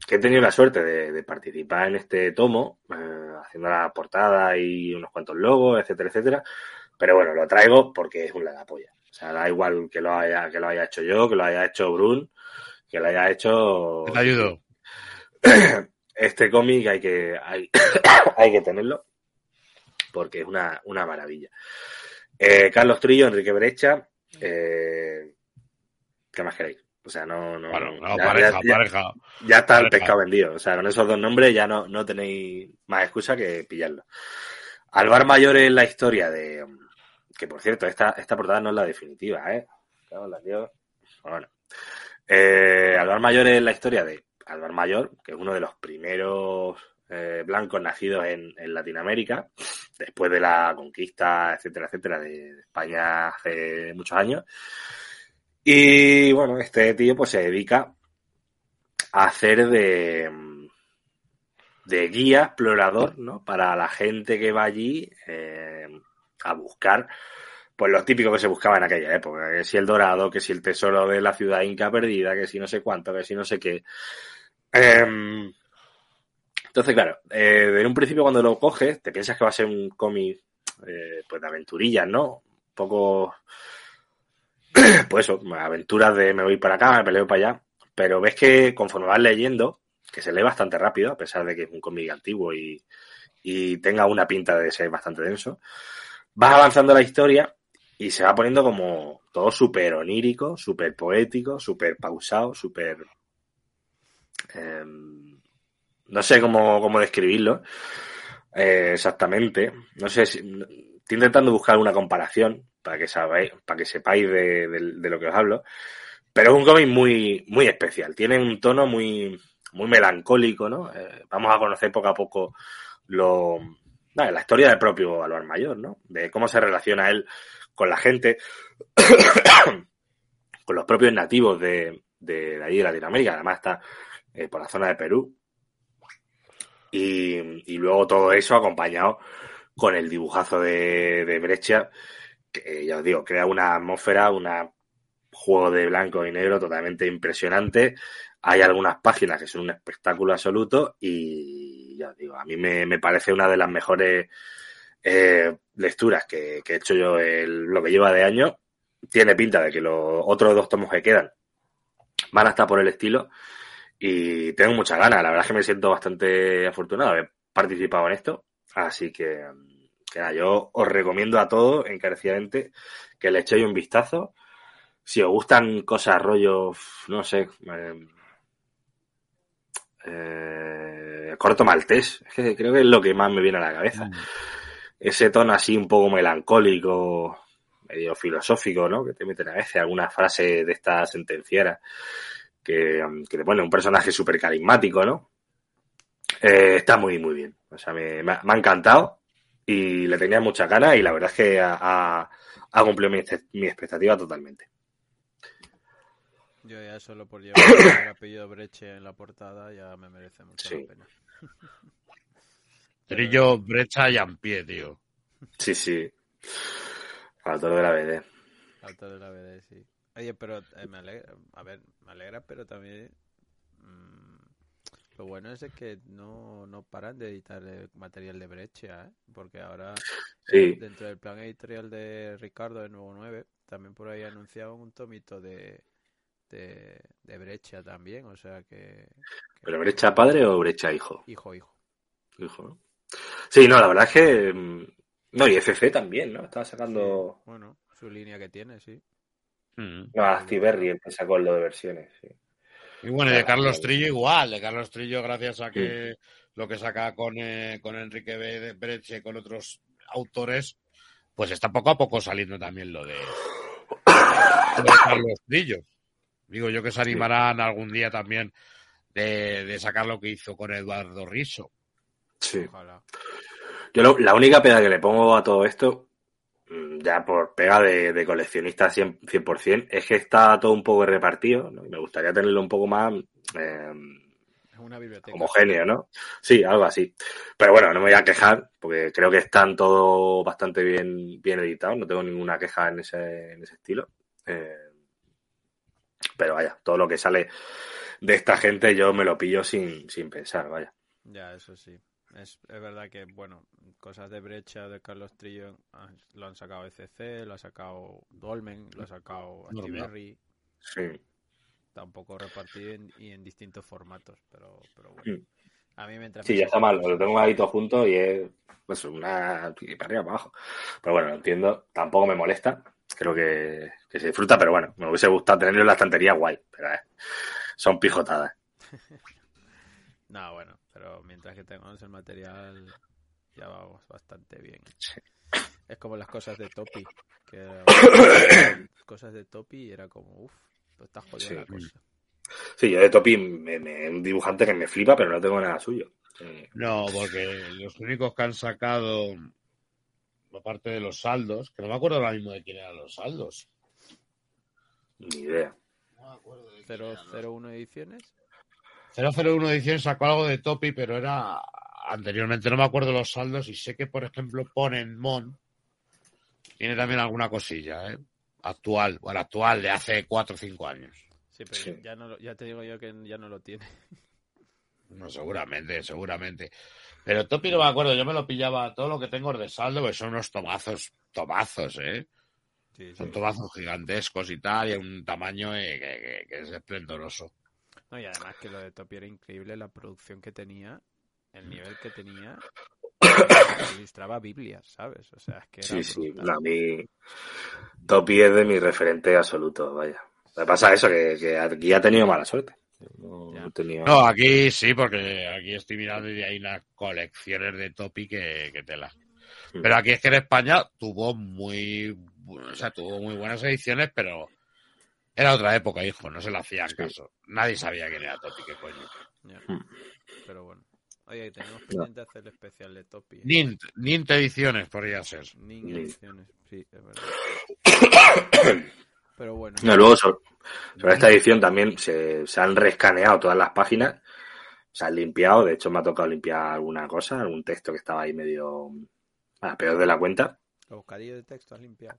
que he tenido la suerte de, de participar en este tomo, eh, haciendo la portada y unos cuantos logos, etcétera, etcétera. Pero bueno, lo traigo porque es un polla. O sea, da igual que lo haya, que lo haya hecho yo, que lo haya hecho Brun, que lo haya hecho. Te ayudo. Este cómic hay que, hay, hay que tenerlo porque es una, una maravilla. Eh, Carlos Trillo, Enrique Brecha, eh, ¿qué más queréis? O sea, no, no, Bueno, no, ya- pareja, ya- pareja. ya está el pescado vendido. O sea, con esos dos nombres ya no, no tenéis más excusa que pillarlo. Alvar Mayor es la historia de. Que por cierto, esta, esta portada no es la definitiva, ¿eh? La Dios. Bueno. Eh, Alvar Mayor es la historia de Alvar Mayor, que es uno de los primeros eh, blancos nacidos en, Latinoamérica, después de la conquista, etcétera, etcétera, de, España hace muchos años. Y bueno, este tío pues se dedica a hacer de, de guía explorador, ¿no? Para la gente que va allí eh, a buscar, pues lo típico que se buscaba en aquella época, que si el dorado, que si el tesoro de la ciudad inca perdida, que si no sé cuánto, que si no sé qué. Em, entonces, claro, eh, en un principio cuando lo coges, te piensas que va a ser un cómic eh, pues de aventurillas, ¿no? Un poco, pues eso, aventuras de me voy para acá, me peleo para allá, pero ves que conforme vas leyendo, que se lee bastante rápido, a pesar de que es un cómic antiguo y, y tenga una pinta de ser bastante denso, vas avanzando la historia y se va poniendo como todo súper onírico, súper poético, súper pausado, súper eh, no sé cómo, cómo describirlo eh, exactamente. No sé si, estoy intentando buscar una comparación para que sabáis, para que sepáis de, lo que os hablo. Pero es un cómic muy, muy especial. Tiene un tono muy, muy melancólico, ¿no? Eh, vamos a conocer poco a poco lo, la historia del propio Álvaro Mayor, ¿no? De cómo se relaciona él con la gente, con los propios nativos de, de, de allí de Latinoamérica. Además está eh, por la zona de Perú. Y, luego todo eso acompañado con el dibujazo de, de que ya os digo, crea una atmósfera, un juego de blanco y negro totalmente impresionante. Hay algunas páginas que son un espectáculo absoluto y ya os digo, a mí me, me parece una de las mejores eh, lecturas que, que he hecho yo lo que lleva de año. Tiene pinta de que los otros dos tomos que quedan van a estar por el estilo y tengo muchas ganas. La verdad es que me siento bastante afortunado de haber participado en esto. Así que, que nada, yo os recomiendo a todos encarecidamente que le echéis un vistazo. Si os gustan cosas rollo, no sé, eh, eh, corto maltés, es que creo que es lo que más me viene a la cabeza. Ese tono así un poco melancólico, medio filosófico, ¿no? Que te meten a veces alguna frase de esta sentenciera que, que te pone un personaje súper carismático, ¿no? Eh, está muy, muy bien. O sea, me, me ha me ha encantado y le tenía muchas ganas y la verdad es que ha, cumplido mi, este- mi expectativa totalmente. Yo ya solo por llevar el apellido Breche en la portada ya me merece mucho Sí. la pena. Trillo, brecha y pie, tío. Sí, sí. Autor de la BD. Autor de la BD, sí. Oye, pero eh, me alegra, a ver, me alegra, pero también mm, lo bueno es que no, no paran de editar eh, material de Breccia, ¿eh? Porque ahora Sí. dentro del plan editorial de Ricardo de Nuevo 9, también por ahí anunciaban un tomito de, de, de Breccia también, o sea que, que- ¿Pero brecha padre o brecha hijo? hijo, hijo. Hijo, ¿no? Sí, no, la verdad es que. mm, No, y FC también, ¿no? Estaba sacando. Bueno, su línea que tiene, sí. Mm. No, Astiberri el que sacó lo de versiones, sí. Y bueno, y de Carlos. Trillo igual, de Carlos Trillo gracias a que lo que saca con, eh, con Enrique Breche, con otros autores, pues está poco a poco saliendo también lo de, lo de Carlos Trillo. Digo yo que se animarán algún día también de, de sacar lo que hizo con Eduardo Riso. Sí. Ojalá. Yo lo- la única pega que le pongo a todo esto, mm, ya por pega de, de coleccionista 100%, 100%, es que está todo un poco repartido, ¿no? Me gustaría tenerlo un poco más eh, una biblioteca. homogéneo, ¿no? Sí, algo así. Pero bueno, no me voy a quejar, porque creo que están todo bastante bien, bien editados, no tengo ninguna queja en ese, en ese estilo. Eh, pero vaya, todo lo que sale de esta gente yo me lo pillo sin, sin pensar, vaya. Ya, eso sí. Es, es verdad que, bueno, cosas de brecha de Carlos Trillo ah, lo han sacado ECC, lo ha sacado Dolmen, lo ha sacado. Astiberri, Sí. está un poco repartido en- y en distintos formatos, pero, pero bueno. A mí mientras Sí, me ya está mal, lo tengo ahí todo junto y es pues una y para arriba para abajo. Pero bueno, lo entiendo, tampoco me molesta, creo que, que se disfruta, pero bueno, me hubiese gustado tenerlo en la estantería guay, pero eh, son pijotadas. No, bueno, pero mientras que tengamos el material ya vamos bastante bien. Es como las cosas de Topi, que era- cosas de Topi era como, uff, pues está jodida Sí. la cosa. Sí, yo de Topi me, me- un dibujante que me flipa, pero no tengo nada suyo. Eh, No, porque los únicos que han sacado, aparte de los saldos, que no me acuerdo ahora mismo de quién eran los saldos. ni idea. No me acuerdo de quién eran los 001 ediciones. 001 edición sacó algo de Topi, pero era anteriormente, no me acuerdo los saldos y sé que, por ejemplo, Ponen Mon tiene también alguna cosilla, ¿eh? Actual, bueno, actual, de hace 4 o 5 años. Sí, pero Sí. Ya, no, lo- ya te digo yo que ya no lo tiene. No, seguramente, seguramente. Pero Topi no me acuerdo, yo me lo pillaba, todo lo que tengo de saldo, pues son unos tomazos, tomazos, ¿eh? Sí, sí. Son tomazos gigantescos y tal, y a un tamaño eh, que, que- que es esplendoroso. No, y además que lo de Topi era increíble, la producción que tenía, el nivel que tenía, ilustraba Biblias, ¿sabes? O sea, es que era Sí, sí, brutal. a mí Topi es de mi referente absoluto, vaya. Me pasa eso, que, que aquí ha tenido mala suerte. No, no tenía... No, aquí sí, porque aquí estoy mirando y hay unas colecciones de Topi que, que tela. Mm. Pero aquí es que en España tuvo muy, o sea, tuvo muy buenas ediciones, pero era otra época, hijo, no se le hacían caso. Nadie sabía quién era Topi, qué coño. Ya. Hmm. Pero bueno. Oye, tenemos pendiente hacer el especial de Topi. ¿eh? Nint, Nint ediciones podría ser. Ning. ediciones. Sí, es verdad. Pero bueno. No, luego sobre, sobre esta edición también se, se han rescaneado todas las páginas, se han limpiado, de hecho me ha tocado limpiar alguna cosa, algún texto que estaba ahí medio ah, peor de la cuenta. Los bocadillos de texto has limpiado.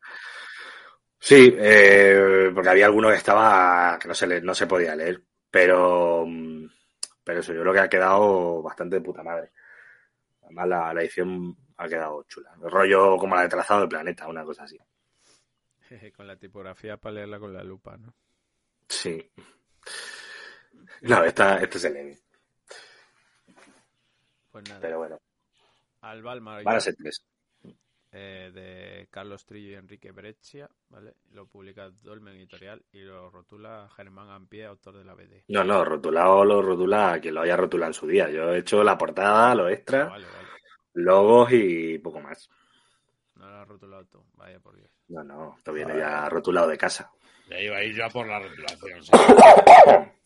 Sí, eh, porque había alguno que estaba que no se le- no se podía leer, pero mm, pero eso yo creo que ha quedado bastante de puta madre. Además la, la edición ha quedado chula, el rollo como la de trazado del planeta, una cosa así. Con la tipografía para leerla con la lupa, ¿no? Sí. No, esta, este se lee, Pues nada. pero bueno, Al Balmar van a ser tres. Eh, de Carlos Trillo y Enrique Breccia, ¿vale? Lo publica Dolmen Editorial y lo rotula Germán Ampie, autor de la BD. No, no, rotulado lo rotula quien lo haya rotulado en su día. Yo he hecho la portada, los Ah, extras, vale, vale. logos y poco más. No lo has rotulado tú, vaya por Dios. No, no, esto viene ya rotulado de casa. Ya iba a ir yo a por la rotulación. sí.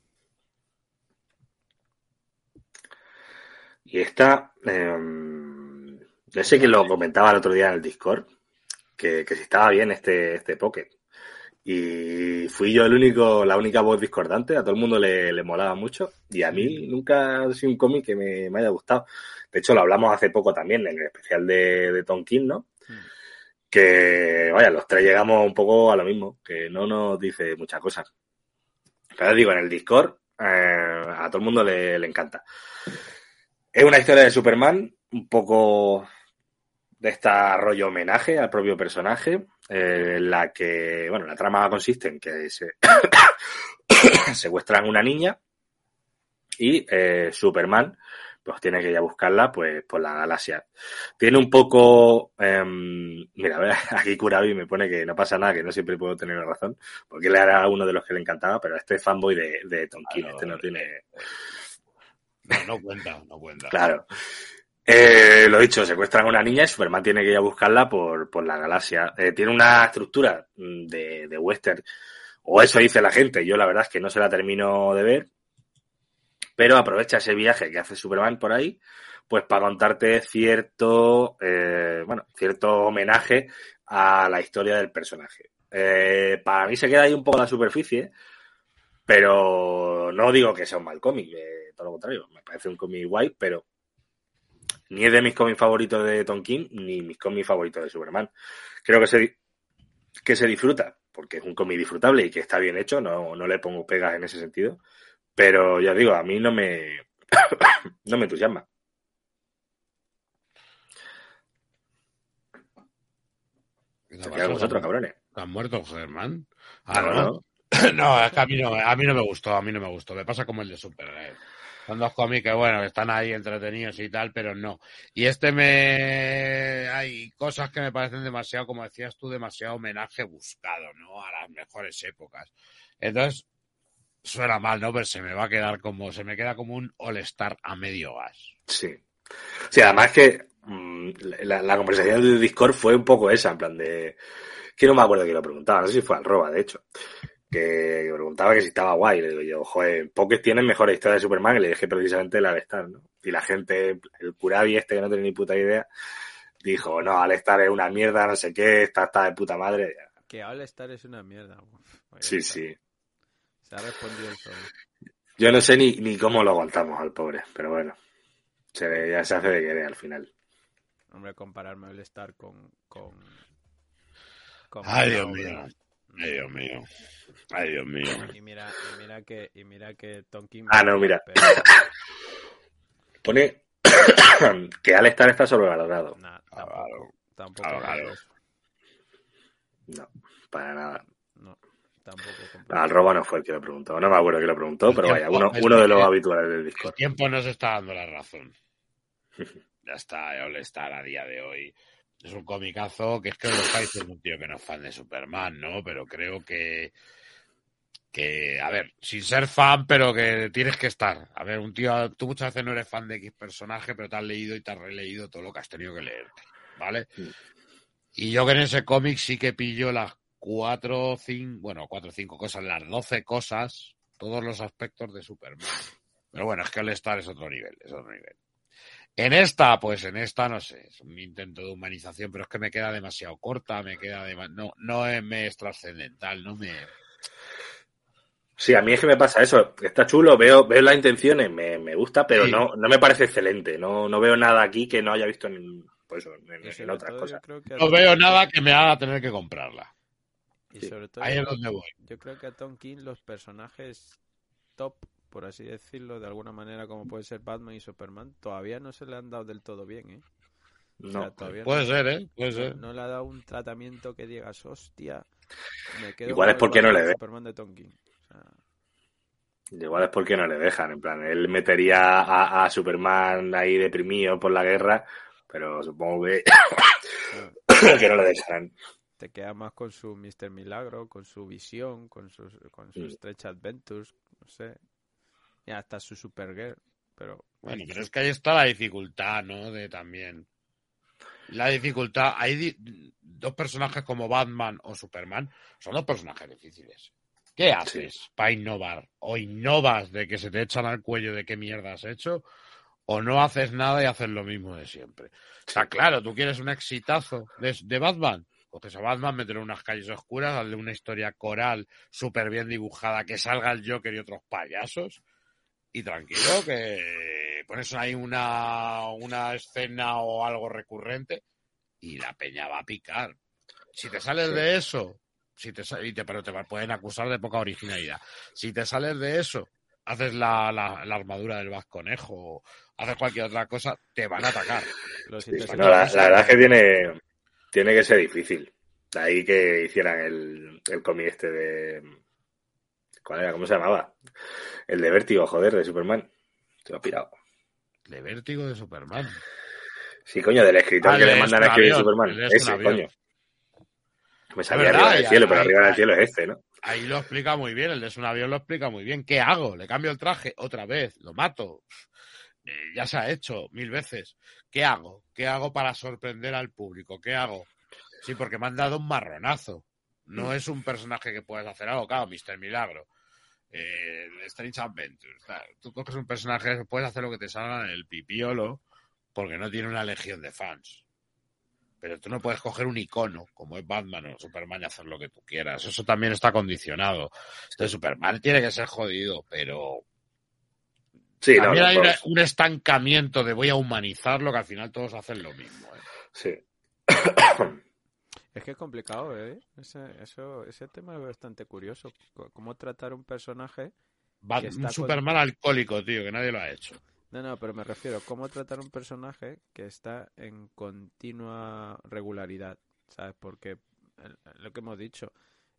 Y esta, eh, yo sé que lo comentaba el otro día en el Discord, que, que si estaba bien este, este Pocket. Y fui yo el único, la única voz discordante, a todo el mundo le, le molaba mucho. Y a mí nunca ha sido un cómic que me, me haya gustado. De hecho, lo hablamos hace poco también en el especial de, de Tonkin, ¿no? Hmm. que, vaya, los tres llegamos un poco a lo mismo, que no nos dice muchas cosas. Pero digo, en el Discord eh, a todo el mundo le, le encanta. Es una historia de Superman, un poco de esta rollo homenaje al propio personaje, eh, en la que, bueno, la trama consiste en que se secuestran una niña y eh, Superman pues tiene que ir a buscarla pues por la galaxia. Tiene un poco, em, mira, a ver, aquí Kurabi me pone que no pasa nada, que no siempre puedo tener razón, porque él era uno de los que le encantaba, pero este es fanboy de, de Tonkin, este no vale. tiene, No, no cuenta, no cuenta. Claro. Eh, lo dicho, secuestran a una niña y Superman tiene que ir a buscarla por, por la galaxia. Eh, tiene una estructura mm, de, de western, o eso dice la gente. Yo la verdad es que no se la termino de ver, pero aprovecha ese viaje que hace Superman por ahí, pues para contarte cierto, eh, bueno, cierto homenaje a la historia del personaje. Eh, para mí se queda ahí un poco la superficie, pero no digo que sea un mal cómic, eh, todo lo contrario, me parece un cómic guay, pero ni es de mis cómics favoritos de Tonkin, ni mis cómics favoritos de Superman. Creo que se, que se disfruta, porque es un cómic disfrutable y que está bien hecho, no, no le pongo pegas en ese sentido, pero ya digo, a mí no me, no me entusiasma. ¿Qué te Se pasa, quedan vosotros, cabrones. ¿Han muerto Germán? Ah, No, no. es que a mí no, a mí no me gustó, a mí no me gustó. Me pasa como el de Supergirl. Son dos cómics que, bueno, están ahí entretenidos y tal, pero no. Y este me... Hay cosas que me parecen demasiado, como decías tú, demasiado homenaje buscado, ¿no? A las mejores épocas. Entonces, suena mal, ¿no? Pero se me va a quedar como... Se me queda como un All-Star a medio gas. Sí. Sí, además que mm, la, la conversación de Discord fue un poco esa, en plan de... Que no me acuerdo que lo preguntaba, no sé si fue al Roba, de hecho. Que, preguntaba que si estaba guay. Le digo yo, joder, pocos tienen mejores historias de Superman. Y le dije precisamente el Alestar, ¿no? Y la gente, el Curabi este que no tiene ni puta idea, dijo, no, Alestar es una mierda, no sé qué, está, está de puta madre. Que All Star es una mierda. Sí, está. sí. Se ha respondido el solo. Yo no sé ni, ni cómo lo aguantamos al pobre, pero bueno. Se, ya se hace de querer al final. Hombre, compararme All Star con. con, con Ay, Dios mío. Ay, Dios mío. Ay, Dios mío. Y mira, y mira que, y mira que Tonkin. Ah, no, mira. pero- Pone que Alestar está sobrevalorado. nah, Ah, tampoco. claro. Tampoco. Eso. No, para nada. No, tampoco. No, al eso. Roba no fue el que lo preguntó. No me acuerdo que lo preguntó, pero vaya, uno, uno de los habituales del El Discord. tiempo nos está dando la razón. Ya está, All Star a día de hoy. Es un comicazo que es que lo está diciendo un tío que no es fan de Superman, ¿no? Pero creo que que, a ver, sin ser fan, pero que tienes que estar. A ver, un tío, tú muchas veces no eres fan de X personaje, pero te has leído y te has releído todo lo que has tenido que leerte, ¿vale? Sí. Y yo que en ese cómic sí que pillo las cuatro, cinco, bueno, cuatro o cinco cosas, las doce cosas, todos los aspectos de Superman. Pero bueno, es que el Star es otro nivel, es otro nivel. En esta, pues en esta, no sé, es un intento de humanización, pero es que me queda demasiado corta, me queda dema- no, no es- me es trascendental, no me... Sí, a mí es que me pasa eso. Está chulo, veo, veo las intenciones, me, me gusta, pero Sí. no, no me parece excelente. No, no veo nada aquí que no haya visto en, pues, en, otras cosas. No veo nada que me haga tener que comprarla. Y Sí. sobre todo, Ahí es donde voy. Yo creo que a Tom King los personajes top, por así decirlo, de alguna manera, como puede ser Batman y Superman, todavía no se le han dado del todo bien, ¿eh? O sea, No. todavía Puede no, ser, ¿eh? Puede no- ser. no le ha dado un tratamiento que digas, hostia, me quedo Igual es porque no le de- Superman de Tom King. O sea, Igual es porque no le dejan. En plan, él metería a, a Superman ahí deprimido por la guerra, pero supongo que, que no le dejarán. te queda más con su Mr. Milagro, con su visión, con sus, con sus Mm. Stretch Adventures, no sé. Y hasta su Supergirl, pero Bueno, pero es que ahí está la dificultad, ¿no? De también. La dificultad. Hay di- dos personajes como Batman o Superman. Son dos personajes difíciles. ¿Qué haces para innovar? O innovas de que se te echan al cuello de qué mierda has hecho, o no haces nada y haces lo mismo de siempre. Está claro, tú quieres un exitazo de, de Batman. Coges a Batman, mételo en unas calles oscuras, darle una historia coral súper bien dibujada, que salga el Joker y otros payasos y tranquilo que pones ahí una, una escena o algo recurrente y la peña va a picar. Si te sales Sí. de eso, si te, y te- pero te pueden acusar de poca originalidad. Si te sales de eso, haces la, la, la armadura del vasconejo o haces cualquier otra cosa, te van a atacar. Sí, la verdad es que tiene, tiene que ser difícil. De ahí que hicieran el, el cómic este de... ¿Cuál era? ¿Cómo se llamaba? El de Vértigo, joder, de Superman. Se lo ha pirado. De vértigo de Superman. Sí, coño, del escritor Ah, que le mandan a escribir avión, Superman. Es Ese, coño. Me salía verdad, arriba del cielo, pero ahí- arriba del cielo es este, ¿no? Ahí lo explica muy bien, el de un avión lo explica muy bien. ¿Qué hago? ¿Le cambio el traje otra vez? ¿Lo mato? Eh, ya se ha hecho mil veces. ¿Qué hago? ¿Qué hago para sorprender al público? ¿Qué hago? Sí, porque me han dado un marronazo. No es un personaje que puedes hacer algo, claro, Mr. Milagro. Eh, Strange Adventures. claro. Tú coges un personaje que puedes hacer lo que te salga en el pipiolo porque no tiene una legión de fans. Pero tú no puedes coger un icono como es Batman o Superman y hacer lo que tú quieras. Eso también está condicionado. Entonces Superman tiene que ser jodido, pero Sí, no, también no, hay un estancamiento de voy a humanizarlo que al final todos hacen lo mismo. ¿eh? Sí. Es que es complicado, ¿eh? Ese, eso, ese tema es bastante curioso. C- Cómo tratar un personaje... Que está un con- Superman alcohólico, tío, que nadie lo ha hecho. No, no, pero me refiero, cómo tratar un personaje que está en continua regularidad, ¿sabes? Porque el- lo que hemos dicho,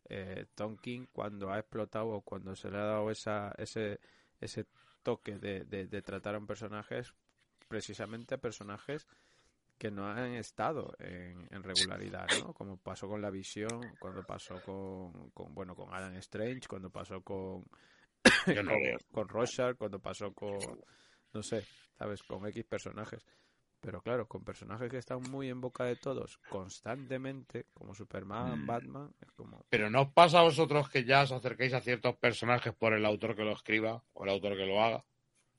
eh, Tom King cuando ha explotado o cuando se le ha dado esa, ese, ese toque de, de, de tratar a un personaje es precisamente a personajes que no han estado en, en regularidad, ¿no? Como pasó con la visión, cuando pasó con, con bueno con Adam Strange, cuando pasó con con, leo. con Rorschach, cuando pasó con no sé, ¿sabes? Con X personajes. Pero claro, con personajes que están muy en boca de todos constantemente, como Superman, Mm. Batman, es como Pero ¿no os pasa a vosotros que ya os acerquéis a ciertos personajes por el autor que lo escriba o el autor que lo haga?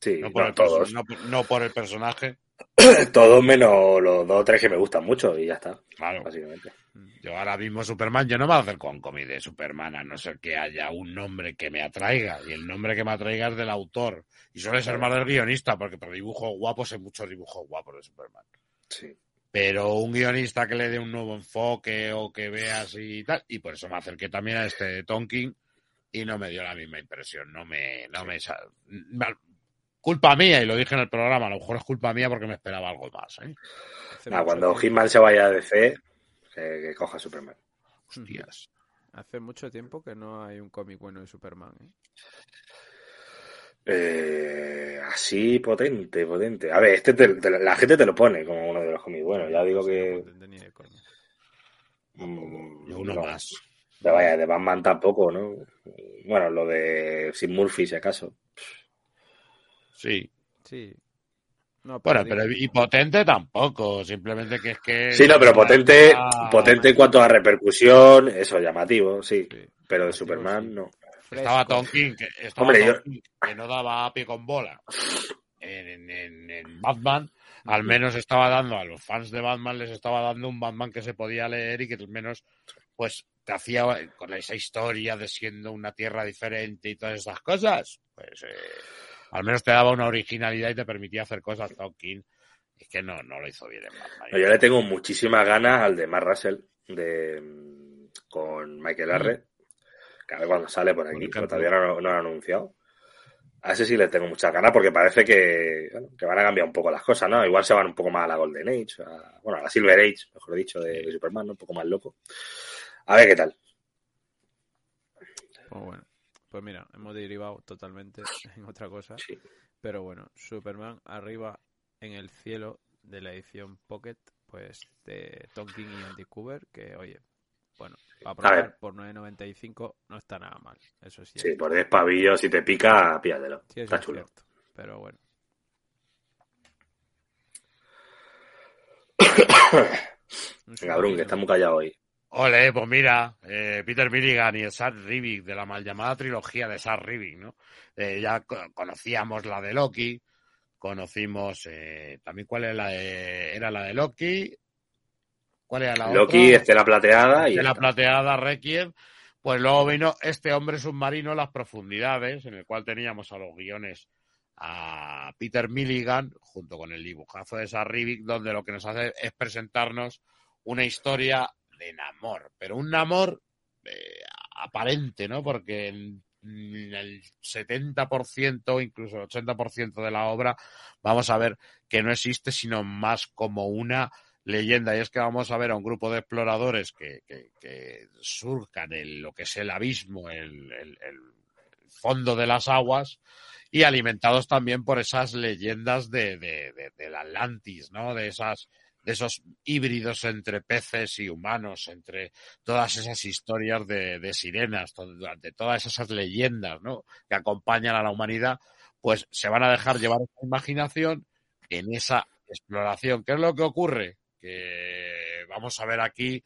Sí, No por, no, el, todos. no por el personaje. Todos menos los dos o tres que me gustan mucho y ya está, Claro. básicamente. Yo ahora mismo Superman, yo no me voy a hacer con cómic de Superman, a no ser que haya un nombre que me atraiga. Y el nombre que me atraiga es del autor. Y suele ser más del guionista, porque por dibujos guapos hay muchos dibujos guapos de Superman. Sí. Pero un guionista que le dé un nuevo enfoque o que vea así y tal. Y por eso me acerqué también a este de Tonkin y no me dio la misma impresión. No me, no me, culpa mía, y lo dije en el programa, a lo mejor es culpa mía porque me esperaba algo más, ¿eh? mucho cuando Hitman se vaya a DC, que, que coja Superman. Hostias. hace mucho tiempo que no hay un cómic bueno de Superman, ¿eh? Eh, así potente, potente. A ver, este te- te- la gente te lo pone como uno de los cómics. Bueno, ya digo que. no de mm, uno no. más. Pero vaya, de Batman tampoco, ¿no? Bueno, lo de Sid Murphy, si acaso. Sí. Sí. No, Bueno, digo- pero y potente tampoco, simplemente que es que... Sí, no, pero potente, Ah, potente en cuanto a repercusión, eso, llamativo, sí. Sí. Pero de Superman, sí. no. Estaba. Tonkin, que, estaba Hombre, yo- Tonkin, que no daba a pie con bola en, en- en Batman, al menos estaba dando a los fans de Batman, les estaba dando un Batman que se podía leer y que al menos pues te hacía con esa historia de siendo una tierra diferente y todas esas cosas, pues eh, al menos te daba una originalidad y te permitía hacer cosas. Tonkin es que no, no lo hizo bien en yo le tengo muchísimas ganas al de Mark Russell de, mm, con Michael Arre. Que a ver cuando sale por aquí, pero todavía no, no lo han anunciado. A ese sí le tengo muchas ganas porque parece que, bueno, que van a cambiar un poco las cosas, ¿no? Igual se van un poco más a la Golden Age, a- bueno, a la Silver Age, mejor dicho, de, de Superman, ¿no? Un poco más loco. A ver qué tal. Pues bueno, pues mira, hemos derivado totalmente en otra cosa. Sí. Pero bueno, Superman arriba en el cielo de la edición Pocket, pues de Tom King y Andy Cooper, que oye, bueno, para A probar por 9.95 no está nada mal, eso sí. Sí, por 10 pavillos, si te pica, píllatelo. Sí, Está es chulo. cierto. Pero bueno, Venga, Brun, que está muy callado hoy. Ole, pues mira, eh, Peter Milligan y el Sad Rivik de la mal llamada trilogía de Sad Rivik, ¿no? Eh, ya co- conocíamos la de Loki, conocimos eh, también cuál era la de, era la de Loki, cuál era la Loki, otra, Estela Plateada y. de la esta. plateada Requiem, pues luego vino este hombre submarino, las profundidades, en el cual teníamos a los guiones a Peter Milligan junto con el dibujazo de Sad Rivik, donde lo que nos hace es presentarnos una historia de Namor, pero un Namor eh, aparente, ¿no? Porque en, el 70%, incluso el 80% de la obra, vamos a ver que no existe sino más como una leyenda. Y es que vamos a ver a un grupo de exploradores que, surcan el, lo que es el abismo, el, el- fondo de las aguas, y alimentados también por esas leyendas de, de, Atlantis, ¿no? De esas de esos híbridos entre peces y humanos, entre todas esas historias de, de sirenas, durante todas esas leyendas. Que acompañan a la humanidad, pues se van a dejar llevar esa imaginación en esa exploración. ¿Qué es lo que ocurre? Que vamos a ver aquí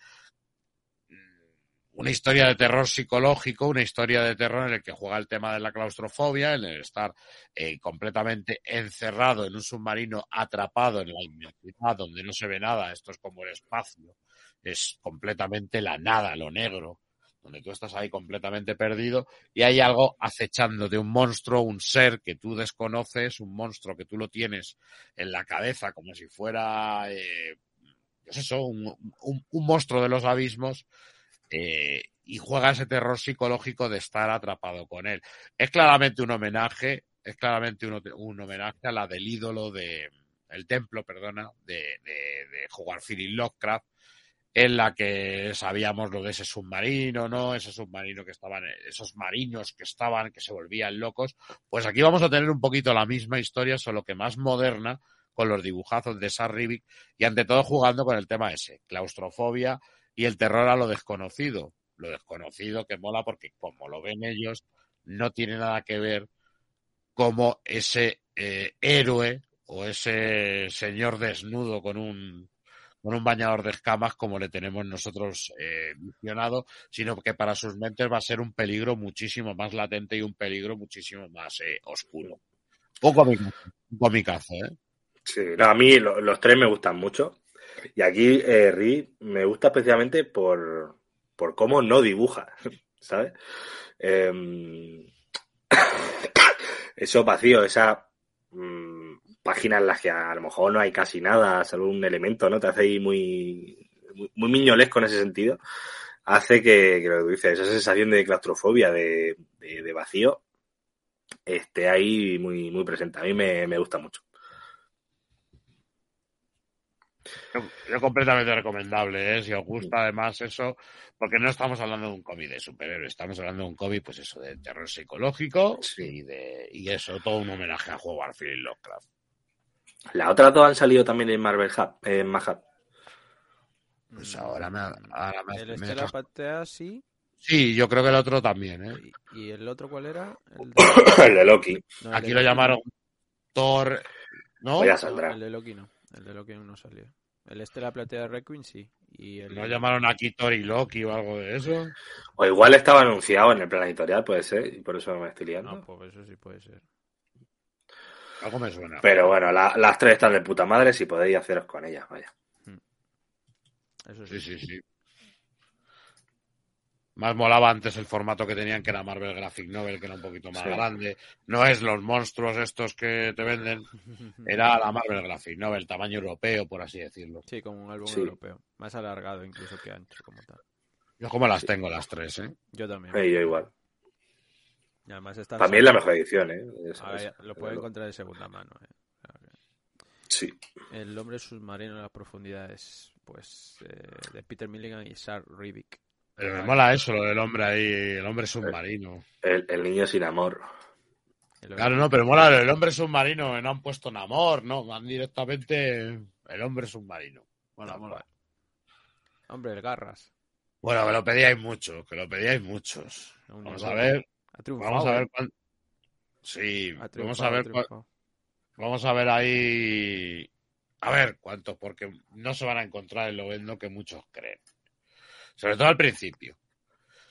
una historia de terror psicológico, una historia de terror en el que juega el tema de la claustrofobia, en el estar eh, completamente encerrado en un submarino, atrapado en la inmensidad donde no se ve nada, esto es como el espacio, es completamente la nada, lo negro, donde tú estás ahí completamente perdido y hay algo acechándote, un monstruo, un ser que tú desconoces, un monstruo que tú lo tienes en la cabeza como si fuera, eh, pues eso, un- un monstruo de los abismos eh, y juega ese terror psicológico de estar atrapado con él. Es claramente un homenaje, es claramente un, un homenaje a la del ídolo de, el templo, perdona, de, de, de Howard Philip Lovecraft, en la que sabíamos lo de ese submarino, ¿no? Ese submarino que estaban, esos marinos que estaban, que se volvían locos. Pues aquí vamos a tener un poquito la misma historia, solo que más moderna, con los dibujazos de Sam Rivik y ante todo jugando con el tema ese, claustrofobia y el terror a lo desconocido. Lo desconocido que mola porque como lo ven ellos, no tiene nada que ver como ese eh, héroe o ese señor desnudo con un con un bañador de escamas como le tenemos nosotros eh, visionado, sino que para sus mentes va a ser un peligro muchísimo más latente y un peligro muchísimo más eh, oscuro. Un comicazo, un comicazo, ¿eh? Sí, no, a mí lo- los tres me gustan mucho. Y aquí eh, Ri me gusta especialmente por, por cómo no dibuja, ¿sabes? Em, esos vacíos, esas mm, páginas en las que a lo mejor no hay casi nada, salvo un elemento, ¿no? Te hace ahí muy, muy, muy miñolesco en ese sentido. Hace que, que lo que dices, esa sensación de claustrofobia, de, de- de vacío, esté ahí muy, muy presente. A mí me, me gusta mucho. Yo, yo completamente recomendable, ¿eh? Si os gusta además eso, porque no estamos hablando de un cómic de superhéroes, estamos hablando de un cómic, pues eso, de terror psicológico Sí. y de y eso, todo un homenaje a Howard Philip Lovecraft. Las otras dos han salido también en Marvel Hub, en Mahab. Pues ahora me, ahora me, El me Estela dejas- Patea sí, Sí, yo creo que el otro también, ¿eh? ¿Y, y el otro cuál era? El de- el de Loki. no, el Aquí de lo Loki llamaron Thor, ¿no? O ya No, saldrá. el de Loki no. El de Loki no salió. El este de la platea de Requiem sí. Y el ¿No llamaron aquí Thor y Loki o algo de eso? O igual estaba anunciado en el plan editorial, puede ser, y por eso me estoy liando. No, pues eso sí puede ser. Algo me suena. Pero bueno, la- las tres están de puta madre si podéis haceros con ellas, vaya. Eso sí. Sí, sí, sí. Más molaba antes el formato que tenían, que era Marvel Graphic Novel, que era un poquito más Sí. grande. No es los monstruos estos que te venden, era la Marvel Graphic Novel, tamaño europeo, por así decirlo. Sí, como un álbum Sí. europeo. Más alargado incluso que ancho como tal. Yo como las tengo las tres, ¿eh? Yo también. Y yo igual. Y además está También la mejor edición, ¿eh? Esa- Ahora lo puede encontrar de segunda mano. eh. Sí. El hombre submarino en las profundidades, pues, eh, de Peter Milligan y Sar Rivik. Pero me mola eso, lo del hombre ahí, el hombre submarino. El, el niño sin amor. El Claro, no, pero mola lo del hombre submarino, no han puesto Namor, no, van directamente el hombre submarino. Mola, Tal mola. Hombre, el Garras. Bueno, que lo pedíais mucho, que lo pedíais muchos. Vamos a ver, Ha triunfado. vamos a ver eh. cuán- Sí, vamos a ver cuán- triunfado. vamos a ver ahí a ver cuántos, porque no se van a encontrar en lo vendo que muchos creen. Sobre todo al principio.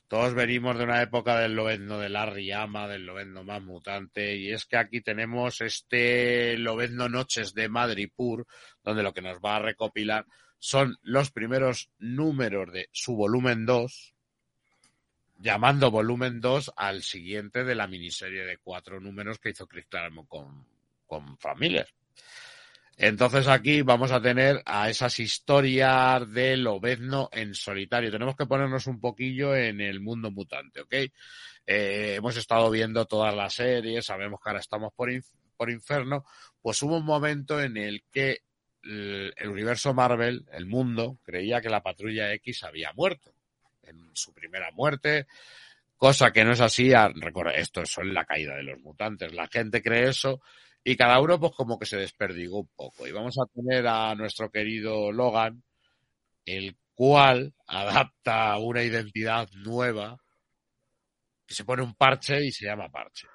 Todos venimos de una época del Lobezno de Larry Ama, del Lobezno más mutante, y es que aquí tenemos este Lobezno Noches de Madripur, donde lo que nos va a recopilar son los primeros números de su volumen 2, llamando volumen 2 al siguiente de la miniserie de cuatro números que hizo Chris Claremont con, con. Entonces aquí vamos a tener a esas historias de Lobezno en solitario. Tenemos que ponernos un poquillo en el mundo mutante, ¿ok? Eh, hemos estado viendo todas las series, sabemos que ahora estamos por, por Inferno, pues hubo un momento en el que el, universo Marvel, el mundo, creía que la patrulla X había muerto en su primera muerte, cosa que no es así. a- recuerda, esto es la caída de los mutantes. La gente cree eso y cada uno pues como que se desperdigó un poco. Y vamos a tener a nuestro querido Logan, el cual adapta una identidad nueva que se pone un parche y se llama parche.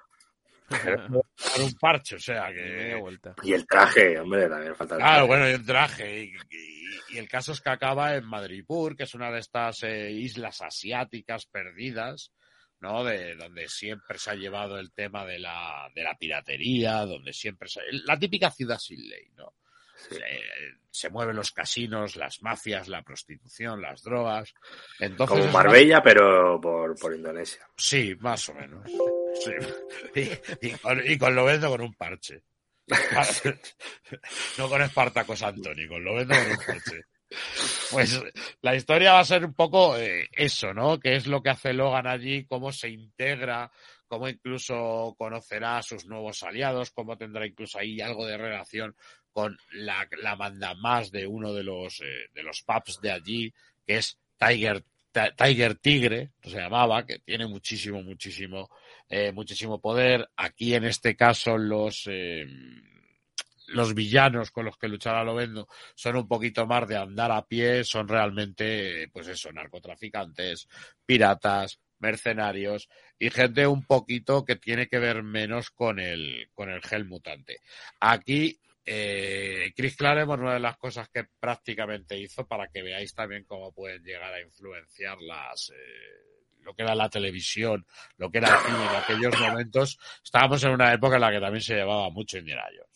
Un parche, o sea que... vuelta. Y el traje, hombre, también falta el Claro, traje. bueno, y un traje. Y, y- y el caso es que acaba en Madripur, que es una de estas eh, islas asiáticas perdidas, ¿no? De donde siempre se ha llevado el tema de la, de la piratería, donde siempre se... La típica ciudad sin ley, ¿no? Sí. Eh, se mueven los casinos, las mafias, la prostitución, las drogas. Entonces, Como una- Marbella, pero por, por Indonesia. Sí, más o menos. Sí. Y, y con, y con Lobezno con un parche. No con Espartaco Santoni, con Lobezno con un parche. Pues la historia va a ser un poco eh, eso, ¿no? ¿Qué es lo que hace Logan allí? ¿Cómo se integra? ¿Cómo incluso conocerá a sus nuevos aliados? ¿Cómo tendrá incluso ahí algo de relación con la, la manda más de uno de los, eh, de los pubs de allí, que es Tiger Ti- Tiger Tigre, se llamaba, que tiene muchísimo, muchísimo, eh, muchísimo poder. Aquí en este caso los eh, los villanos con los que luchará Lovendo son un poquito más de andar a pie, son realmente, pues eso, narcotraficantes, piratas, mercenarios y gente un poquito que tiene que ver menos con el, con el gel mutante. Aquí eh, Chris Claremont, una de las cosas que prácticamente hizo para que veáis también cómo pueden llegar a influenciar las, eh, lo que era la televisión, lo que era el cine en aquellos momentos, estábamos en una época en la que también se llevaba mucho Indiana Jones.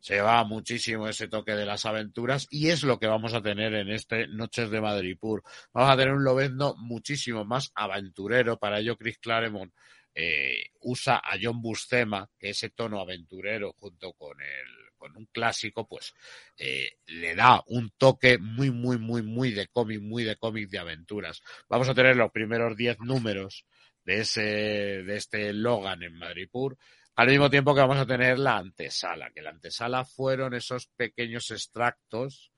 Se llevaba muchísimo ese toque de las aventuras y es lo que vamos a tener en este Noches de Madripur. Vamos a tener un Lobezno muchísimo más aventurero. Para ello, Chris Claremont eh, usa a John Buscema, que ese tono aventurero junto con el con un clásico, pues eh, le da un toque muy, muy, muy, muy de cómic, muy de cómic de aventuras. Vamos a tener los primeros 10 números de ese, de este Logan en Madripur, al mismo tiempo que vamos a tener la antesala, que la antesala fueron esos pequeños extractos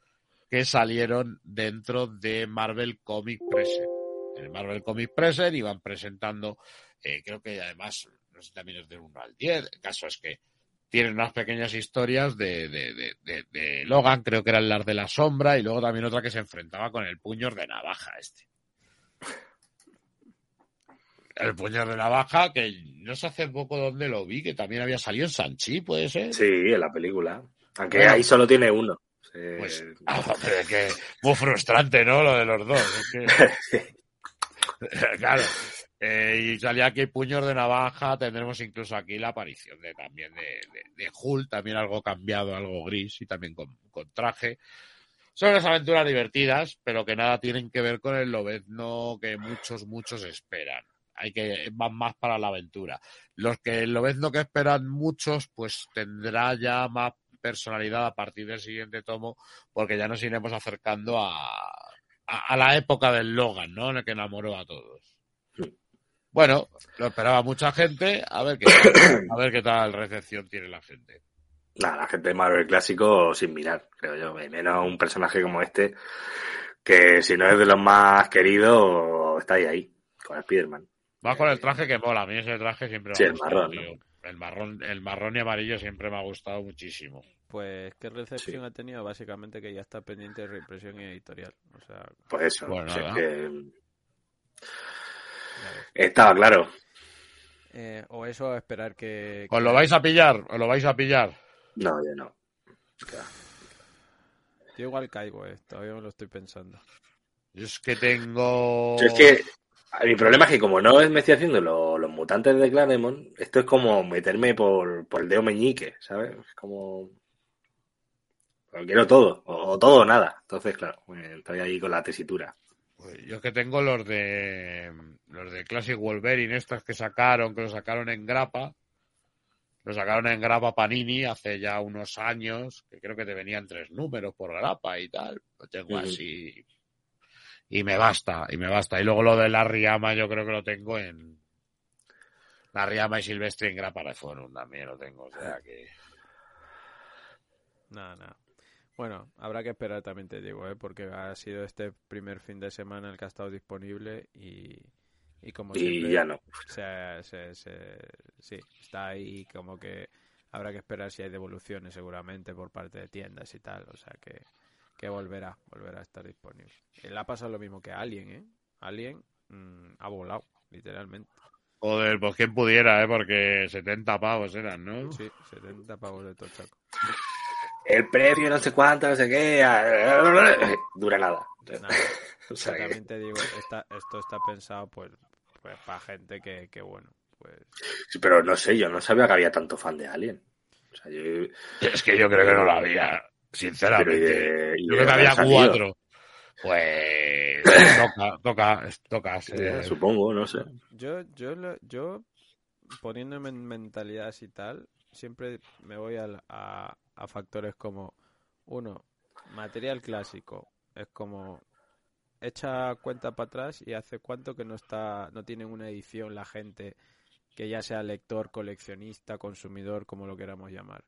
que salieron dentro de Marvel Comic Present. En el Marvel Comic Present iban presentando, eh, creo que además, no sé también es del 1 al 10, el caso es que tienen unas pequeñas historias de, de, de, de, de Logan, creo que eran las de la sombra, y luego también otra que se enfrentaba con el puño de navaja este. El puño de navaja, que no sé hace poco dónde lo vi, que también había salido en Sanchi, ¿puede ser? Sí, en la película. Aunque Bueno. ahí solo tiene uno. Eh, Pues, ah, pero es que muy frustrante, ¿no? Lo de los dos. Es que- claro. Eh, y salía aquí puños de navaja, tendremos incluso aquí la aparición de también de, de, de Hulk, también algo cambiado, algo gris y también con, con traje. Son unas aventuras divertidas, pero que nada tienen que ver con el lobezno que muchos, muchos esperan. Hay que van más para la aventura. Los que el lobezno que esperan muchos, pues tendrá ya más personalidad a partir del siguiente tomo, porque ya nos iremos acercando a, a, a la época del Logan, ¿no? En el que enamoró a todos. Bueno, lo esperaba mucha gente, a ver qué tal, a ver qué tal recepción tiene la gente. La gente de Marvel clásico sin mirar, creo yo. Menos un personaje como este, que si no es de los más queridos, está ahí, ahí, con Spider-Man. Va con el traje que mola, a mí ese traje siempre me Sí, ha el gustado, marrón, tío. El marrón, el marrón y amarillo siempre me ha gustado muchísimo. Pues, ¿qué recepción ha tenido? Básicamente que ya está pendiente de reimpresión y editorial. O sea, Pues eso, Bueno, si es que estaba claro. Eh, o eso, esperar que... ¿Os lo vais a pillar? ¿Os lo vais a pillar? No, yo no. Yo igual caigo, eh. Todavía me lo estoy pensando. Yo es que tengo... Yo Es que mi problema es que como no me estoy haciendo lo- los mutantes de Claremont, esto es como meterme por, por el dedo meñique, ¿sabes? Es como... Lo quiero todo, o, o todo o nada. Entonces, claro, estoy ahí con la tesitura. Pues yo es que tengo los de los de Classic Wolverine, estos que sacaron, que lo sacaron en grapa. Lo sacaron en grapa Panini hace ya unos años, que creo que te venían tres números por grapa y tal. Lo tengo así. Y me basta, y me basta. Y luego lo de la Riama yo creo que lo tengo en... La Riama y Silvestre en grapa de Forum también lo tengo. O sea que... Nada, nada. Bueno, habrá que esperar también, te digo, ¿eh? Porque ha sido este primer fin de semana el que ha estado disponible y, y como Y siempre... ya no. se- se- se- sí, está ahí como que habrá que esperar si hay devoluciones seguramente por parte de tiendas y tal, o sea que, que volverá, volverá a estar disponible. Y le ha pasado lo mismo que a Alien, ¿eh? Alien mm, ha volado, literalmente. Joder, pues quien pudiera, ¿eh? Porque 70 pavos eran, ¿no? Sí, 70 pavos de tochaco. El precio no sé cuánto, no sé qué. Dura nada. Nada, O sea que- también te digo, está, esto está pensado pues, pues para gente que, que bueno, pues Sí, pero no sé, yo no sabía que había tanto fan de Alien. O sea, yo... Es que yo creo que no lo había, sinceramente. y de- y Yo creo que había cuatro. Pues toca, toca, toca. sí. Eh, supongo, no sé. Yo, yo, yo poniéndome en mentalidades y tal, siempre me voy a, a factores como, uno, material clásico. Es como, echa cuenta para atrás y hace cuánto que no está, no tienen una edición la gente que ya sea lector, coleccionista, consumidor, como lo queramos llamar.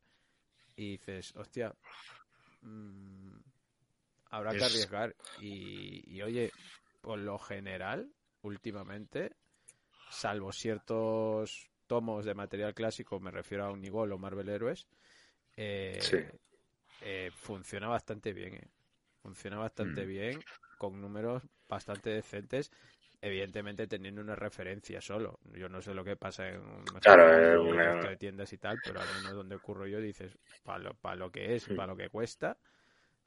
Y dices, hostia, mm, habrá que Es- arriesgar. Y, y oye, por lo general, últimamente, salvo ciertos tomos de material clásico, me refiero a Unigol o Marvel Heroes, eh, Sí. eh, funciona bastante bien. eh. Funciona bastante Mm. bien, con números bastante decentes, evidentemente teniendo una referencia solo. Yo no sé lo que pasa en un Claro, en una- de tiendas y tal, pero al menos donde ocurro yo dices, para lo, pa' lo que es, Sí. para lo que cuesta,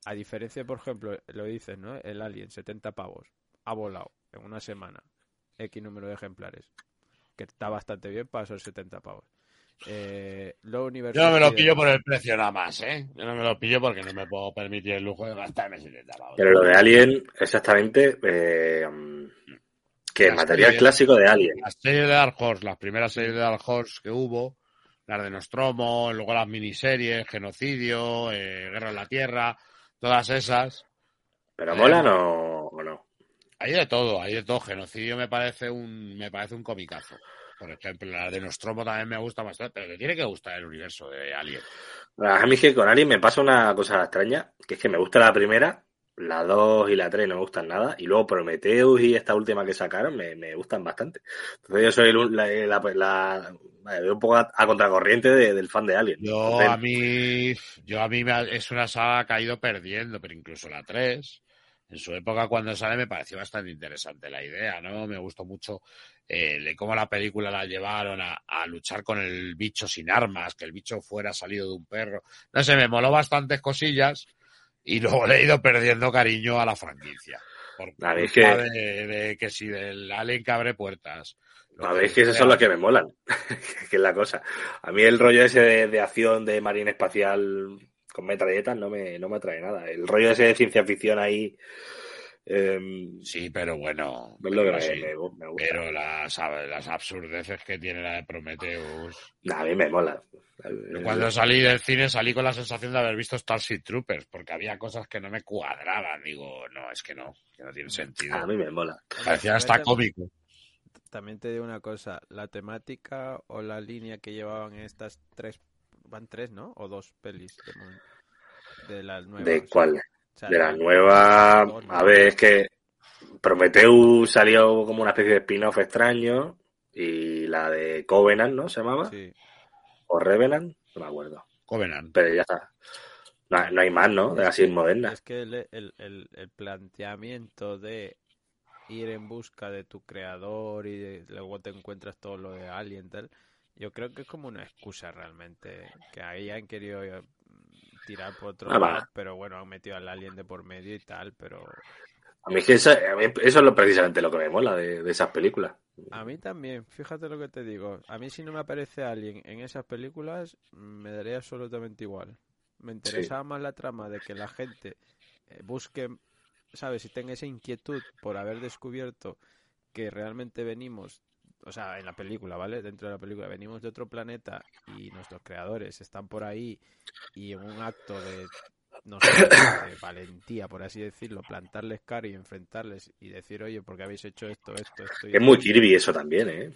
a diferencia, por ejemplo, lo dices, ¿no? El Alien, 70 pavos, ha volado en una semana, X número de ejemplares, que está bastante bien para esos 70 pavos. Eh, lo Yo no me lo pillo por el precio nada más, ¿eh? Yo no me lo pillo porque no me puedo permitir el lujo de gastarme 70 pavos. Pero lo de Alien, exactamente, eh, que Las material series- clásico de Alien. Las series de Dark Horse, las primeras series de Dark Horse que hubo, las de Nostromo, luego las miniseries, Genocidio, eh, Guerra en la Tierra, todas esas. ¿Pero Eh, molan o, o no? Hay de todo, hay de todo. Genocidio me parece un, me parece un comicazo. Por ejemplo, la de Nostromo también me gusta bastante, pero te tiene que gustar el universo de Alien. A mí es que con Alien me pasa una cosa extraña, que es que me gusta la primera, la 2 y la 3 no me gustan nada, y luego Prometheus y esta última que sacaron me, me gustan bastante. Entonces yo soy el un- la, la, la- un poco a, a contracorriente de- del fan de Alien. Yo Entonces, a mí, yo a mí me ha- es una saga que ha ido perdiendo, pero incluso la 3, en su época cuando sale me pareció bastante interesante la idea, ¿no? Me gustó mucho eh, de cómo la película la llevaron a, a luchar con el bicho sin armas, que el bicho fuera salido de un perro. No sé, me moló bastantes cosillas y luego le he ido perdiendo cariño a la franquicia. Por A ver, culpa que- de, de que si del Alien que abre puertas. lo A ver, es que esas son las que me molan, que es la cosa. A mí el rollo ese de, de acción de marina espacial con metralletas no me, no me atrae nada. El rollo ese de ciencia ficción ahí... em, Sí, pero bueno. pero me, sí. me- me gusta. Pero las, las absurdeces que tiene la de Prometheus. A mí me mola. Yo cuando salí del cine salí con la sensación de haber visto Starship Troopers, porque había cosas que no me cuadraban. Digo, no, es que no, que no tiene sentido. A mí me mola. Parecía hasta cómico. También te digo una cosa, la temática o la línea que llevaban estas tres, van tres, ¿no? O dos pelis de, las nuevas. ¿De cuál? Sea, De la nueva... A ver, es que Prometheus salió como una especie de spin-off extraño y la de Covenant, ¿no? Se llamaba. Sí. O Revenant, no me acuerdo. Covenant. Pero ya está. No, hay- no hay más, ¿no? De así modernas. Es que el, el, el, el planteamiento de ir en busca de tu creador y de- luego te encuentras todo lo de Alien tal, yo creo que es como una excusa realmente, que ahí han querido tirar por otro Ah, va. lado, pero bueno, han metido al Alien de por medio y tal, pero A mí es que eso, a mí eso es lo, precisamente lo que me mola de, de esas películas. a mí también, fíjate lo que te digo, a mí si no me aparece Alien en esas películas, me daría absolutamente igual. Me interesaba más la trama de que la gente eh, busque, ¿sabes? Y tenga esa inquietud por haber descubierto que realmente venimos, o sea, en la película, ¿vale? Dentro de la película, venimos de otro planeta y nuestros creadores están por ahí y en un acto de, no sé, de valentía, por así decirlo, plantarles cara y enfrentarles y decir, oye, ¿por qué habéis hecho esto, esto, esto? y Es muy Kirby eso también, ¿eh?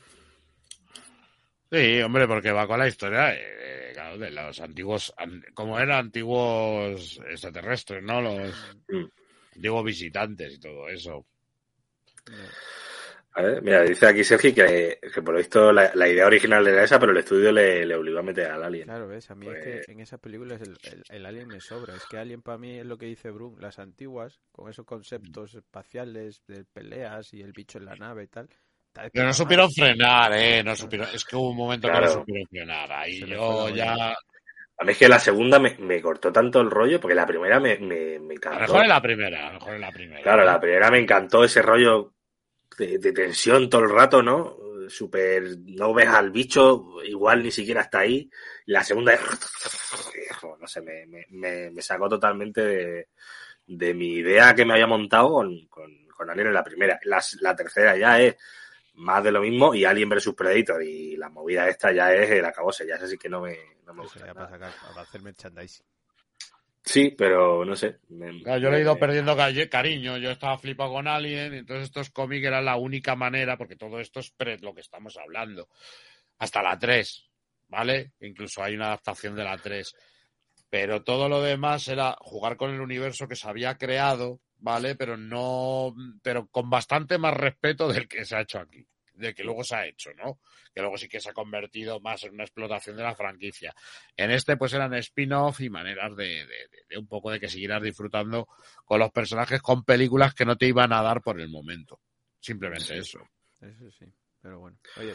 Sí, hombre, porque va con la historia eh, claro, de los antiguos, an- como eran antiguos extraterrestres, ¿no? Los Mm. antiguos visitantes y todo eso. A ver, mira, dice aquí Sergi que, que por lo visto la, la idea original era esa, pero el estudio le, le obligó a meter al alien. Claro, ves, a mí es Pues- que en esas películas el, el, el alien me sobra. Es que alien para mí es lo que dice Brun, las antiguas, con esos conceptos espaciales de peleas y el bicho en la nave y tal. Pero no supieron frenar, ¿eh? No supieron, es que hubo un momento que Claro. no supieron frenar. Ahí Se yo ya... A mí es que la segunda me, me cortó tanto el rollo, porque la primera me, me, me A encantó. lo mejor en la primera, a lo mejor en la primera. Claro, la primera me encantó ese rollo de, de tensión todo el rato, ¿no? Super, no ves al bicho, igual ni siquiera está ahí. La segunda es, no sé, me, me, me, sacó totalmente de, de mi idea que me había montado con, con, con Alien en la primera. La, la tercera ya es más de lo mismo y Alien vs Predator y la movida esta ya es el acabose, ya es así que no me, no me gusta. para, sacar, para hacer merchandising. Sí, pero no sé. me- Claro, yo le he ido perdiendo cariño, yo estaba flipado con Alien, entonces estos cómics eran la única manera, porque todo esto es pre lo que estamos hablando, hasta la 3, ¿vale? Incluso hay una adaptación de la 3. Pero todo lo demás era jugar con el universo que se había creado, ¿vale? Pero no, pero con bastante más respeto del que se ha hecho aquí, del que luego se ha hecho, ¿no? Que luego sí que se ha convertido más en una explotación de la franquicia. En este, pues eran spin-off y maneras de, de- de- de un poco de que siguieras disfrutando con los personajes con películas que no te iban a dar por el momento. Simplemente eso. Eso sí, pero bueno. Oye,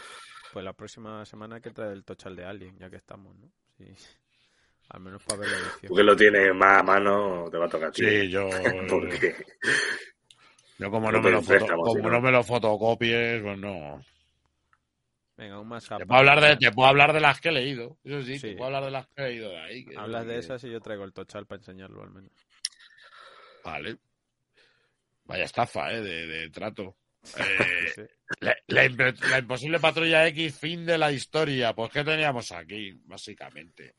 pues la próxima semana hay que traer el tochal de Alien, ya que estamos, ¿no? Sí. Al menos para ver la edición. Tú que lo tienes más a mano, te va a tocar a ti. Sí, yo, Porque yo como No no me lo, foto- como si no. no me lo fotocopies, pues no. Venga, un más Te puedo hablar de, te puedo hablar de las que he leído. Eso sí, Sí. te puedo hablar de las que he leído de ahí. que- Hablas de que- esas y yo traigo el tochal para enseñarlo al menos. Vale. Vaya estafa, eh, de, de trato. Eh, sí. la, la imposible patrulla X, fin de la historia. Pues, ¿qué teníamos aquí, básicamente?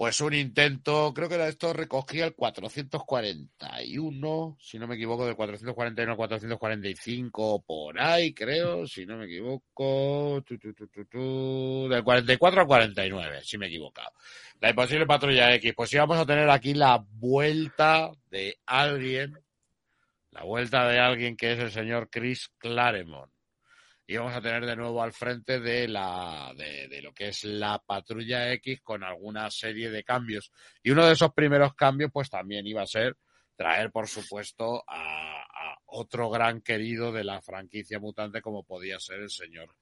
Pues un intento, creo que era esto recogía el 441, si no me equivoco, del 441 al 445, por ahí, creo, si no me equivoco, tu, tu, tu, del 44 al 49, si me he equivocado. La imposible patrulla X, pues íbamos a tener aquí la vuelta de alguien, la vuelta de alguien que es el señor Chris Claremont. Y vamos a tener de nuevo al frente de la de, lo que es la patrulla X con alguna serie de cambios. Y uno de esos primeros cambios, pues también iba a ser traer, por supuesto, a, a otro gran querido de la franquicia mutante como podía ser el señor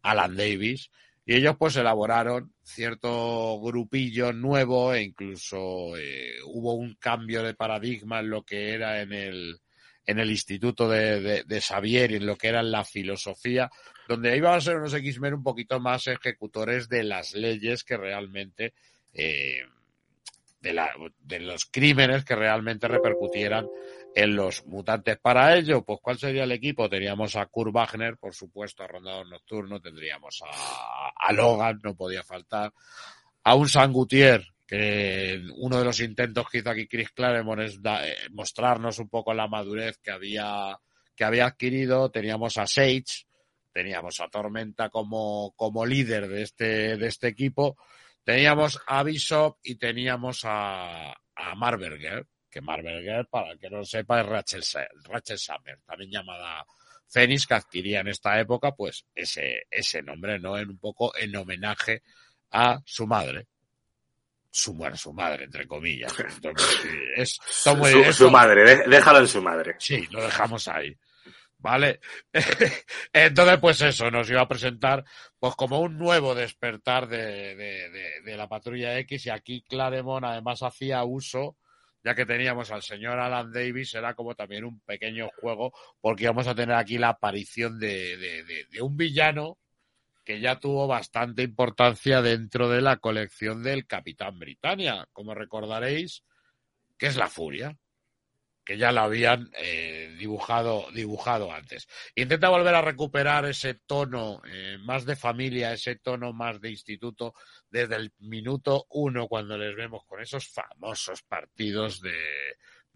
Alan Davis. Y ellos pues elaboraron cierto grupillo nuevo e incluso eh, hubo un cambio de paradigma en lo que era en el, en el instituto de, de, Xavier y en lo que era la filosofía, donde iban a ser unos X-Men un poquito más ejecutores de las leyes que realmente, eh, de, la, de los crímenes que realmente repercutieran en los mutantes. Para ello, pues, ¿cuál sería el equipo? Teníamos a Kurt Wagner, por supuesto, a Rondador Nocturno, tendríamos a, a Logan, no podía faltar, a un San Gutier, que uno de los intentos que hizo aquí Chris Claremont es da, eh, mostrarnos un poco la madurez que había, que había adquirido. Teníamos a Sage, teníamos a Tormenta como, como líder de este, de este equipo, teníamos a Bishop y teníamos a, a Marberger, que Marberger, para el que no lo sepa, es Rachel, Rachel Summer, también llamada Fénix, que adquiría en esta época, pues, ese, ese nombre, ¿no? En un poco en homenaje a su madre. Su, bueno, su madre, entre comillas. Entonces, es, su, madre, déjalo en su madre. Sí, lo dejamos ahí. ¿Vale? Entonces, pues eso, nos iba a presentar pues como un nuevo despertar de, de, de, de la patrulla X y aquí Claremont además hacía uso ya que teníamos al señor Alan Davis, era como también un pequeño juego, porque íbamos a tener aquí la aparición de, de, un villano que ya tuvo bastante importancia dentro de la colección del Capitán Britannia, como recordaréis, que es la Furia, que ya la habían eh, dibujado, dibujado antes. Intenta volver a recuperar ese tono eh, más de familia, ese tono más de instituto, desde el minuto uno, cuando les vemos con esos famosos partidos de,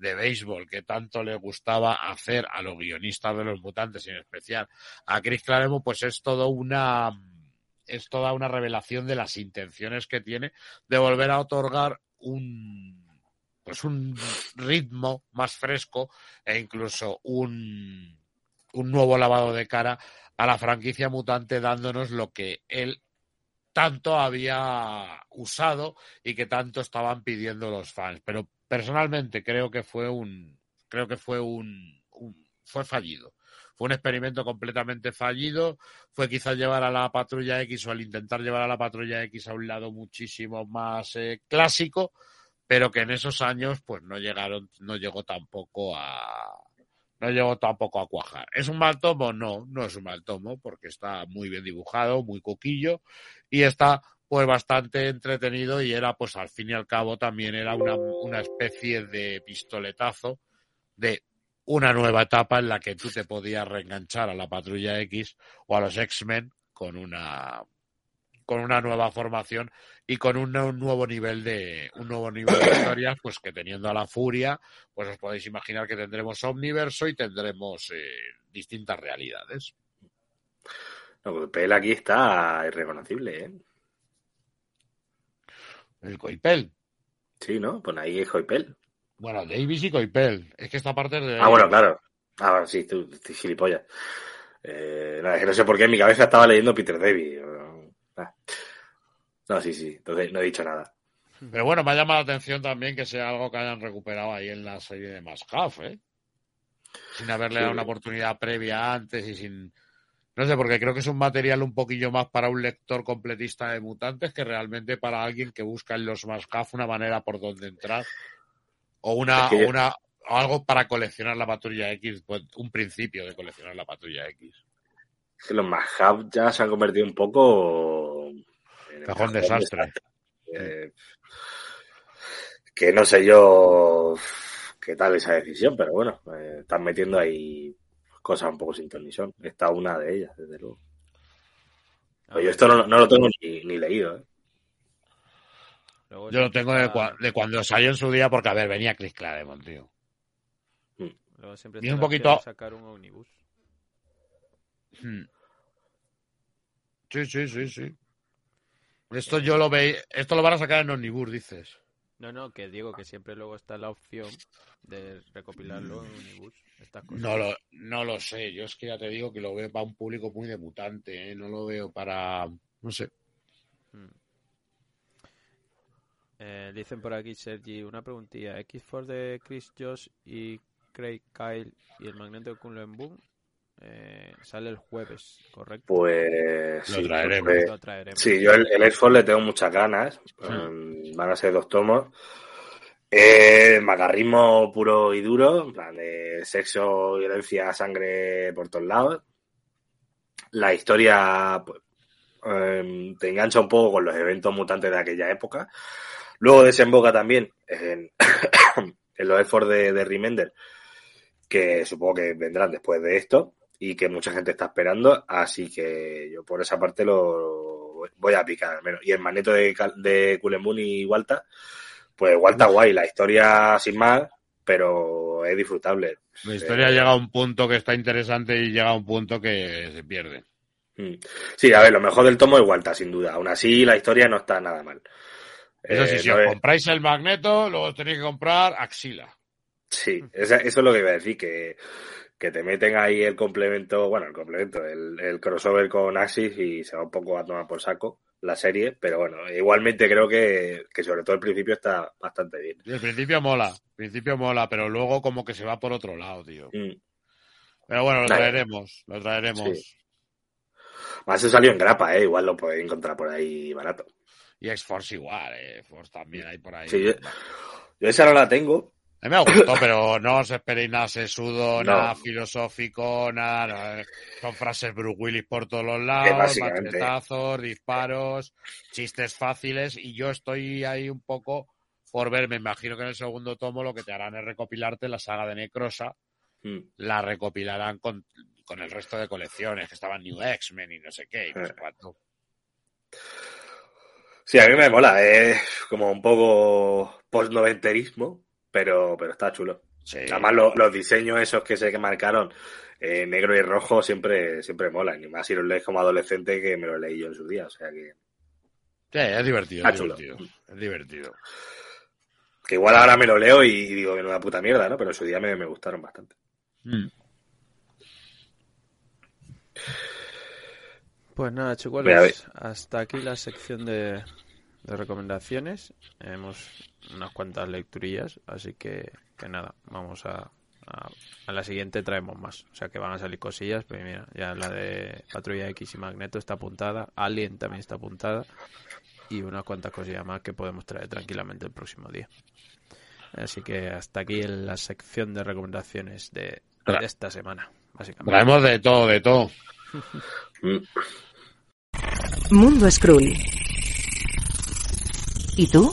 de béisbol que tanto le gustaba hacer a los guionistas de los mutantes, en especial a Chris Claremont, pues es todo una es toda una revelación de las intenciones que tiene de volver a otorgar un pues un ritmo más fresco e incluso un, un nuevo lavado de cara a la franquicia mutante dándonos lo que él tanto había usado y que tanto estaban pidiendo los fans. Pero personalmente creo que fue un creo que fue un, fue fallido. Fue un experimento completamente fallido. Fue quizás llevar a la patrulla X o al intentar llevar a la patrulla X a un lado muchísimo más eh, clásico, pero que en esos años pues no llegaron, no llegó tampoco a no llegó tampoco a cuajar. ¿Es un mal tomo? No, no es un mal tomo, porque está muy bien dibujado, muy coquillo, y está pues bastante entretenido y era pues al fin y al cabo también era una, una especie de pistoletazo de una nueva etapa en la que tú te podías reenganchar a la patrulla X o a los X-Men con una con una nueva formación y con un, un, nuevo nivel de un nuevo nivel de historias, pues que teniendo a la furia, pues os podéis imaginar que tendremos Omniverso y tendremos eh, distintas realidades. No, Coipel aquí está irreconocible, ¿eh? El Coipel. Sí, ¿no? Pues ahí es Coipel. Bueno, Davis y Coipel. Es que esta parte es de. Ah, bueno, claro. Ah, sí, tú, tú gilipollas. Eh, no, sé por qué en mi cabeza estaba leyendo Peter Davis. Ah. No, sí, sí, entonces no he dicho nada. Pero bueno, me ha llamado la atención también que sea algo que hayan recuperado ahí en la serie de Mascaf, ¿eh? Sin haberle sí. dado una oportunidad previa antes y sin. No sé, porque creo que es un material un poquillo más para un lector completista de mutantes que realmente para alguien que busca en los Mascaf una manera por donde entrar. O una, es que... una algo para coleccionar la patrulla X, pues un principio de coleccionar la patrulla X. Es que los Mascaf ya se han convertido un poco en cajón desastre. desastre. Eh, que no sé yo qué tal esa decisión, pero bueno, eh, están metiendo ahí cosas un poco sin ton Esta una de ellas, desde luego. Pero yo esto no, no, lo tengo ni, ni leído. ¿eh? Luego yo lo tengo de, cua de, cuando salió en su día, porque a ver, venía Chris Claremont, tío. Luego siempre y un poquito. sacar un omnibus. Hmm. Sí, sí, sí, sí. Esto yo lo veis, esto lo van a sacar en Omnibus, dices. No, no, que digo que siempre luego está la opción de recopilarlo en Omnibus. Estas cosas. No lo, no lo sé, yo es que ya te digo que lo veo para un público muy debutante, ¿eh? no lo veo para, no sé. Hmm. Eh, dicen por aquí, Sergi, una preguntilla. X-Force de Chris Josh y Craig Kyle y el Magneto de Cullen Boom eh, sale el jueves, ¿correcto? Pues Lo sí, traeremos. pues, Lo traeremos. Sí, yo el, el X-Force le tengo muchas ganas. Um, van a ser dos tomos. Eh, macarrismo puro y duro, en plan de sexo, violencia, sangre por todos lados. La historia pues, em, te engancha un poco con los eventos mutantes de aquella época. Luego desemboca también en, en los X-Force de, de Remender, que supongo que vendrán después de esto y que mucha gente está esperando. Así que yo por esa parte lo voy a picar al menos. Y el magneto de, de y Walta, pues Walta guay, la historia sin más, pero es disfrutable. La historia Eh, llega a un punto que está interesante y llega a un punto que se pierde. Mm. Sí, a ver, lo mejor del tomo es Walta, sin duda. Aún así, la historia no está nada mal. Eso sí, Eh, si no os es- compráis el magneto, luego tenéis que comprar Axila. Sí, eso es lo que iba a decir, que, que te meten ahí el complemento, bueno, el complemento, el, el crossover con Axis y se va un poco a tomar por saco la serie, pero bueno, igualmente creo que, que sobre todo el principio está bastante bien. El principio mola, el principio mola, pero luego como que se va por otro lado, tío. Mm. Pero bueno, lo traeremos, lo traeremos. Sí. Más se salió en grapa, ¿eh? igual lo podéis encontrar por ahí barato. Y X-Force igual, eh. Force también hay por ahí. Sí, yo- Yo esa no la tengo, A mí me gustó, pero no os esperéis nada sesudo, No. nada filosófico, nada. eh. Son frases Bruce Willis por todos los lados, machetazos, disparos, chistes fáciles. Y yo estoy ahí un poco por ver. Me imagino que en el segundo tomo lo que te harán es recopilarte la saga de Necrosa. Mm. La recopilarán con, con el resto de colecciones, que estaban New X-Men y no sé qué, y no sé Eh. cuánto. Sí, a mí me mola, es como un poco post-noventerismo, pero, pero está chulo. Sí. Además, lo- los diseños esos que se que marcaron, eh, negro y rojo, siempre, siempre molan. Y más si los lees como adolescente, que me lo leí yo en su día. O sea que, Sí, es divertido, es chulo. divertido. Es divertido. que igual ahora me lo leo y digo que no da puta mierda, ¿no? Pero en su día me, me gustaron bastante. Mm. Pues nada, chicos, hasta aquí la sección de, de recomendaciones. Hemos unas cuantas lecturillas, así que, que nada, vamos a, a, a la siguiente traemos más. O sea que van a salir cosillas, pero mira, ya la de Patrulla X y Magneto está apuntada, Alien también está apuntada y unas cuantas cosillas más que podemos traer tranquilamente el próximo día. Así que hasta aquí en la sección de recomendaciones de, de esta semana, básicamente. Traemos de todo, de todo. Mundo Skrull. ¿Y tú?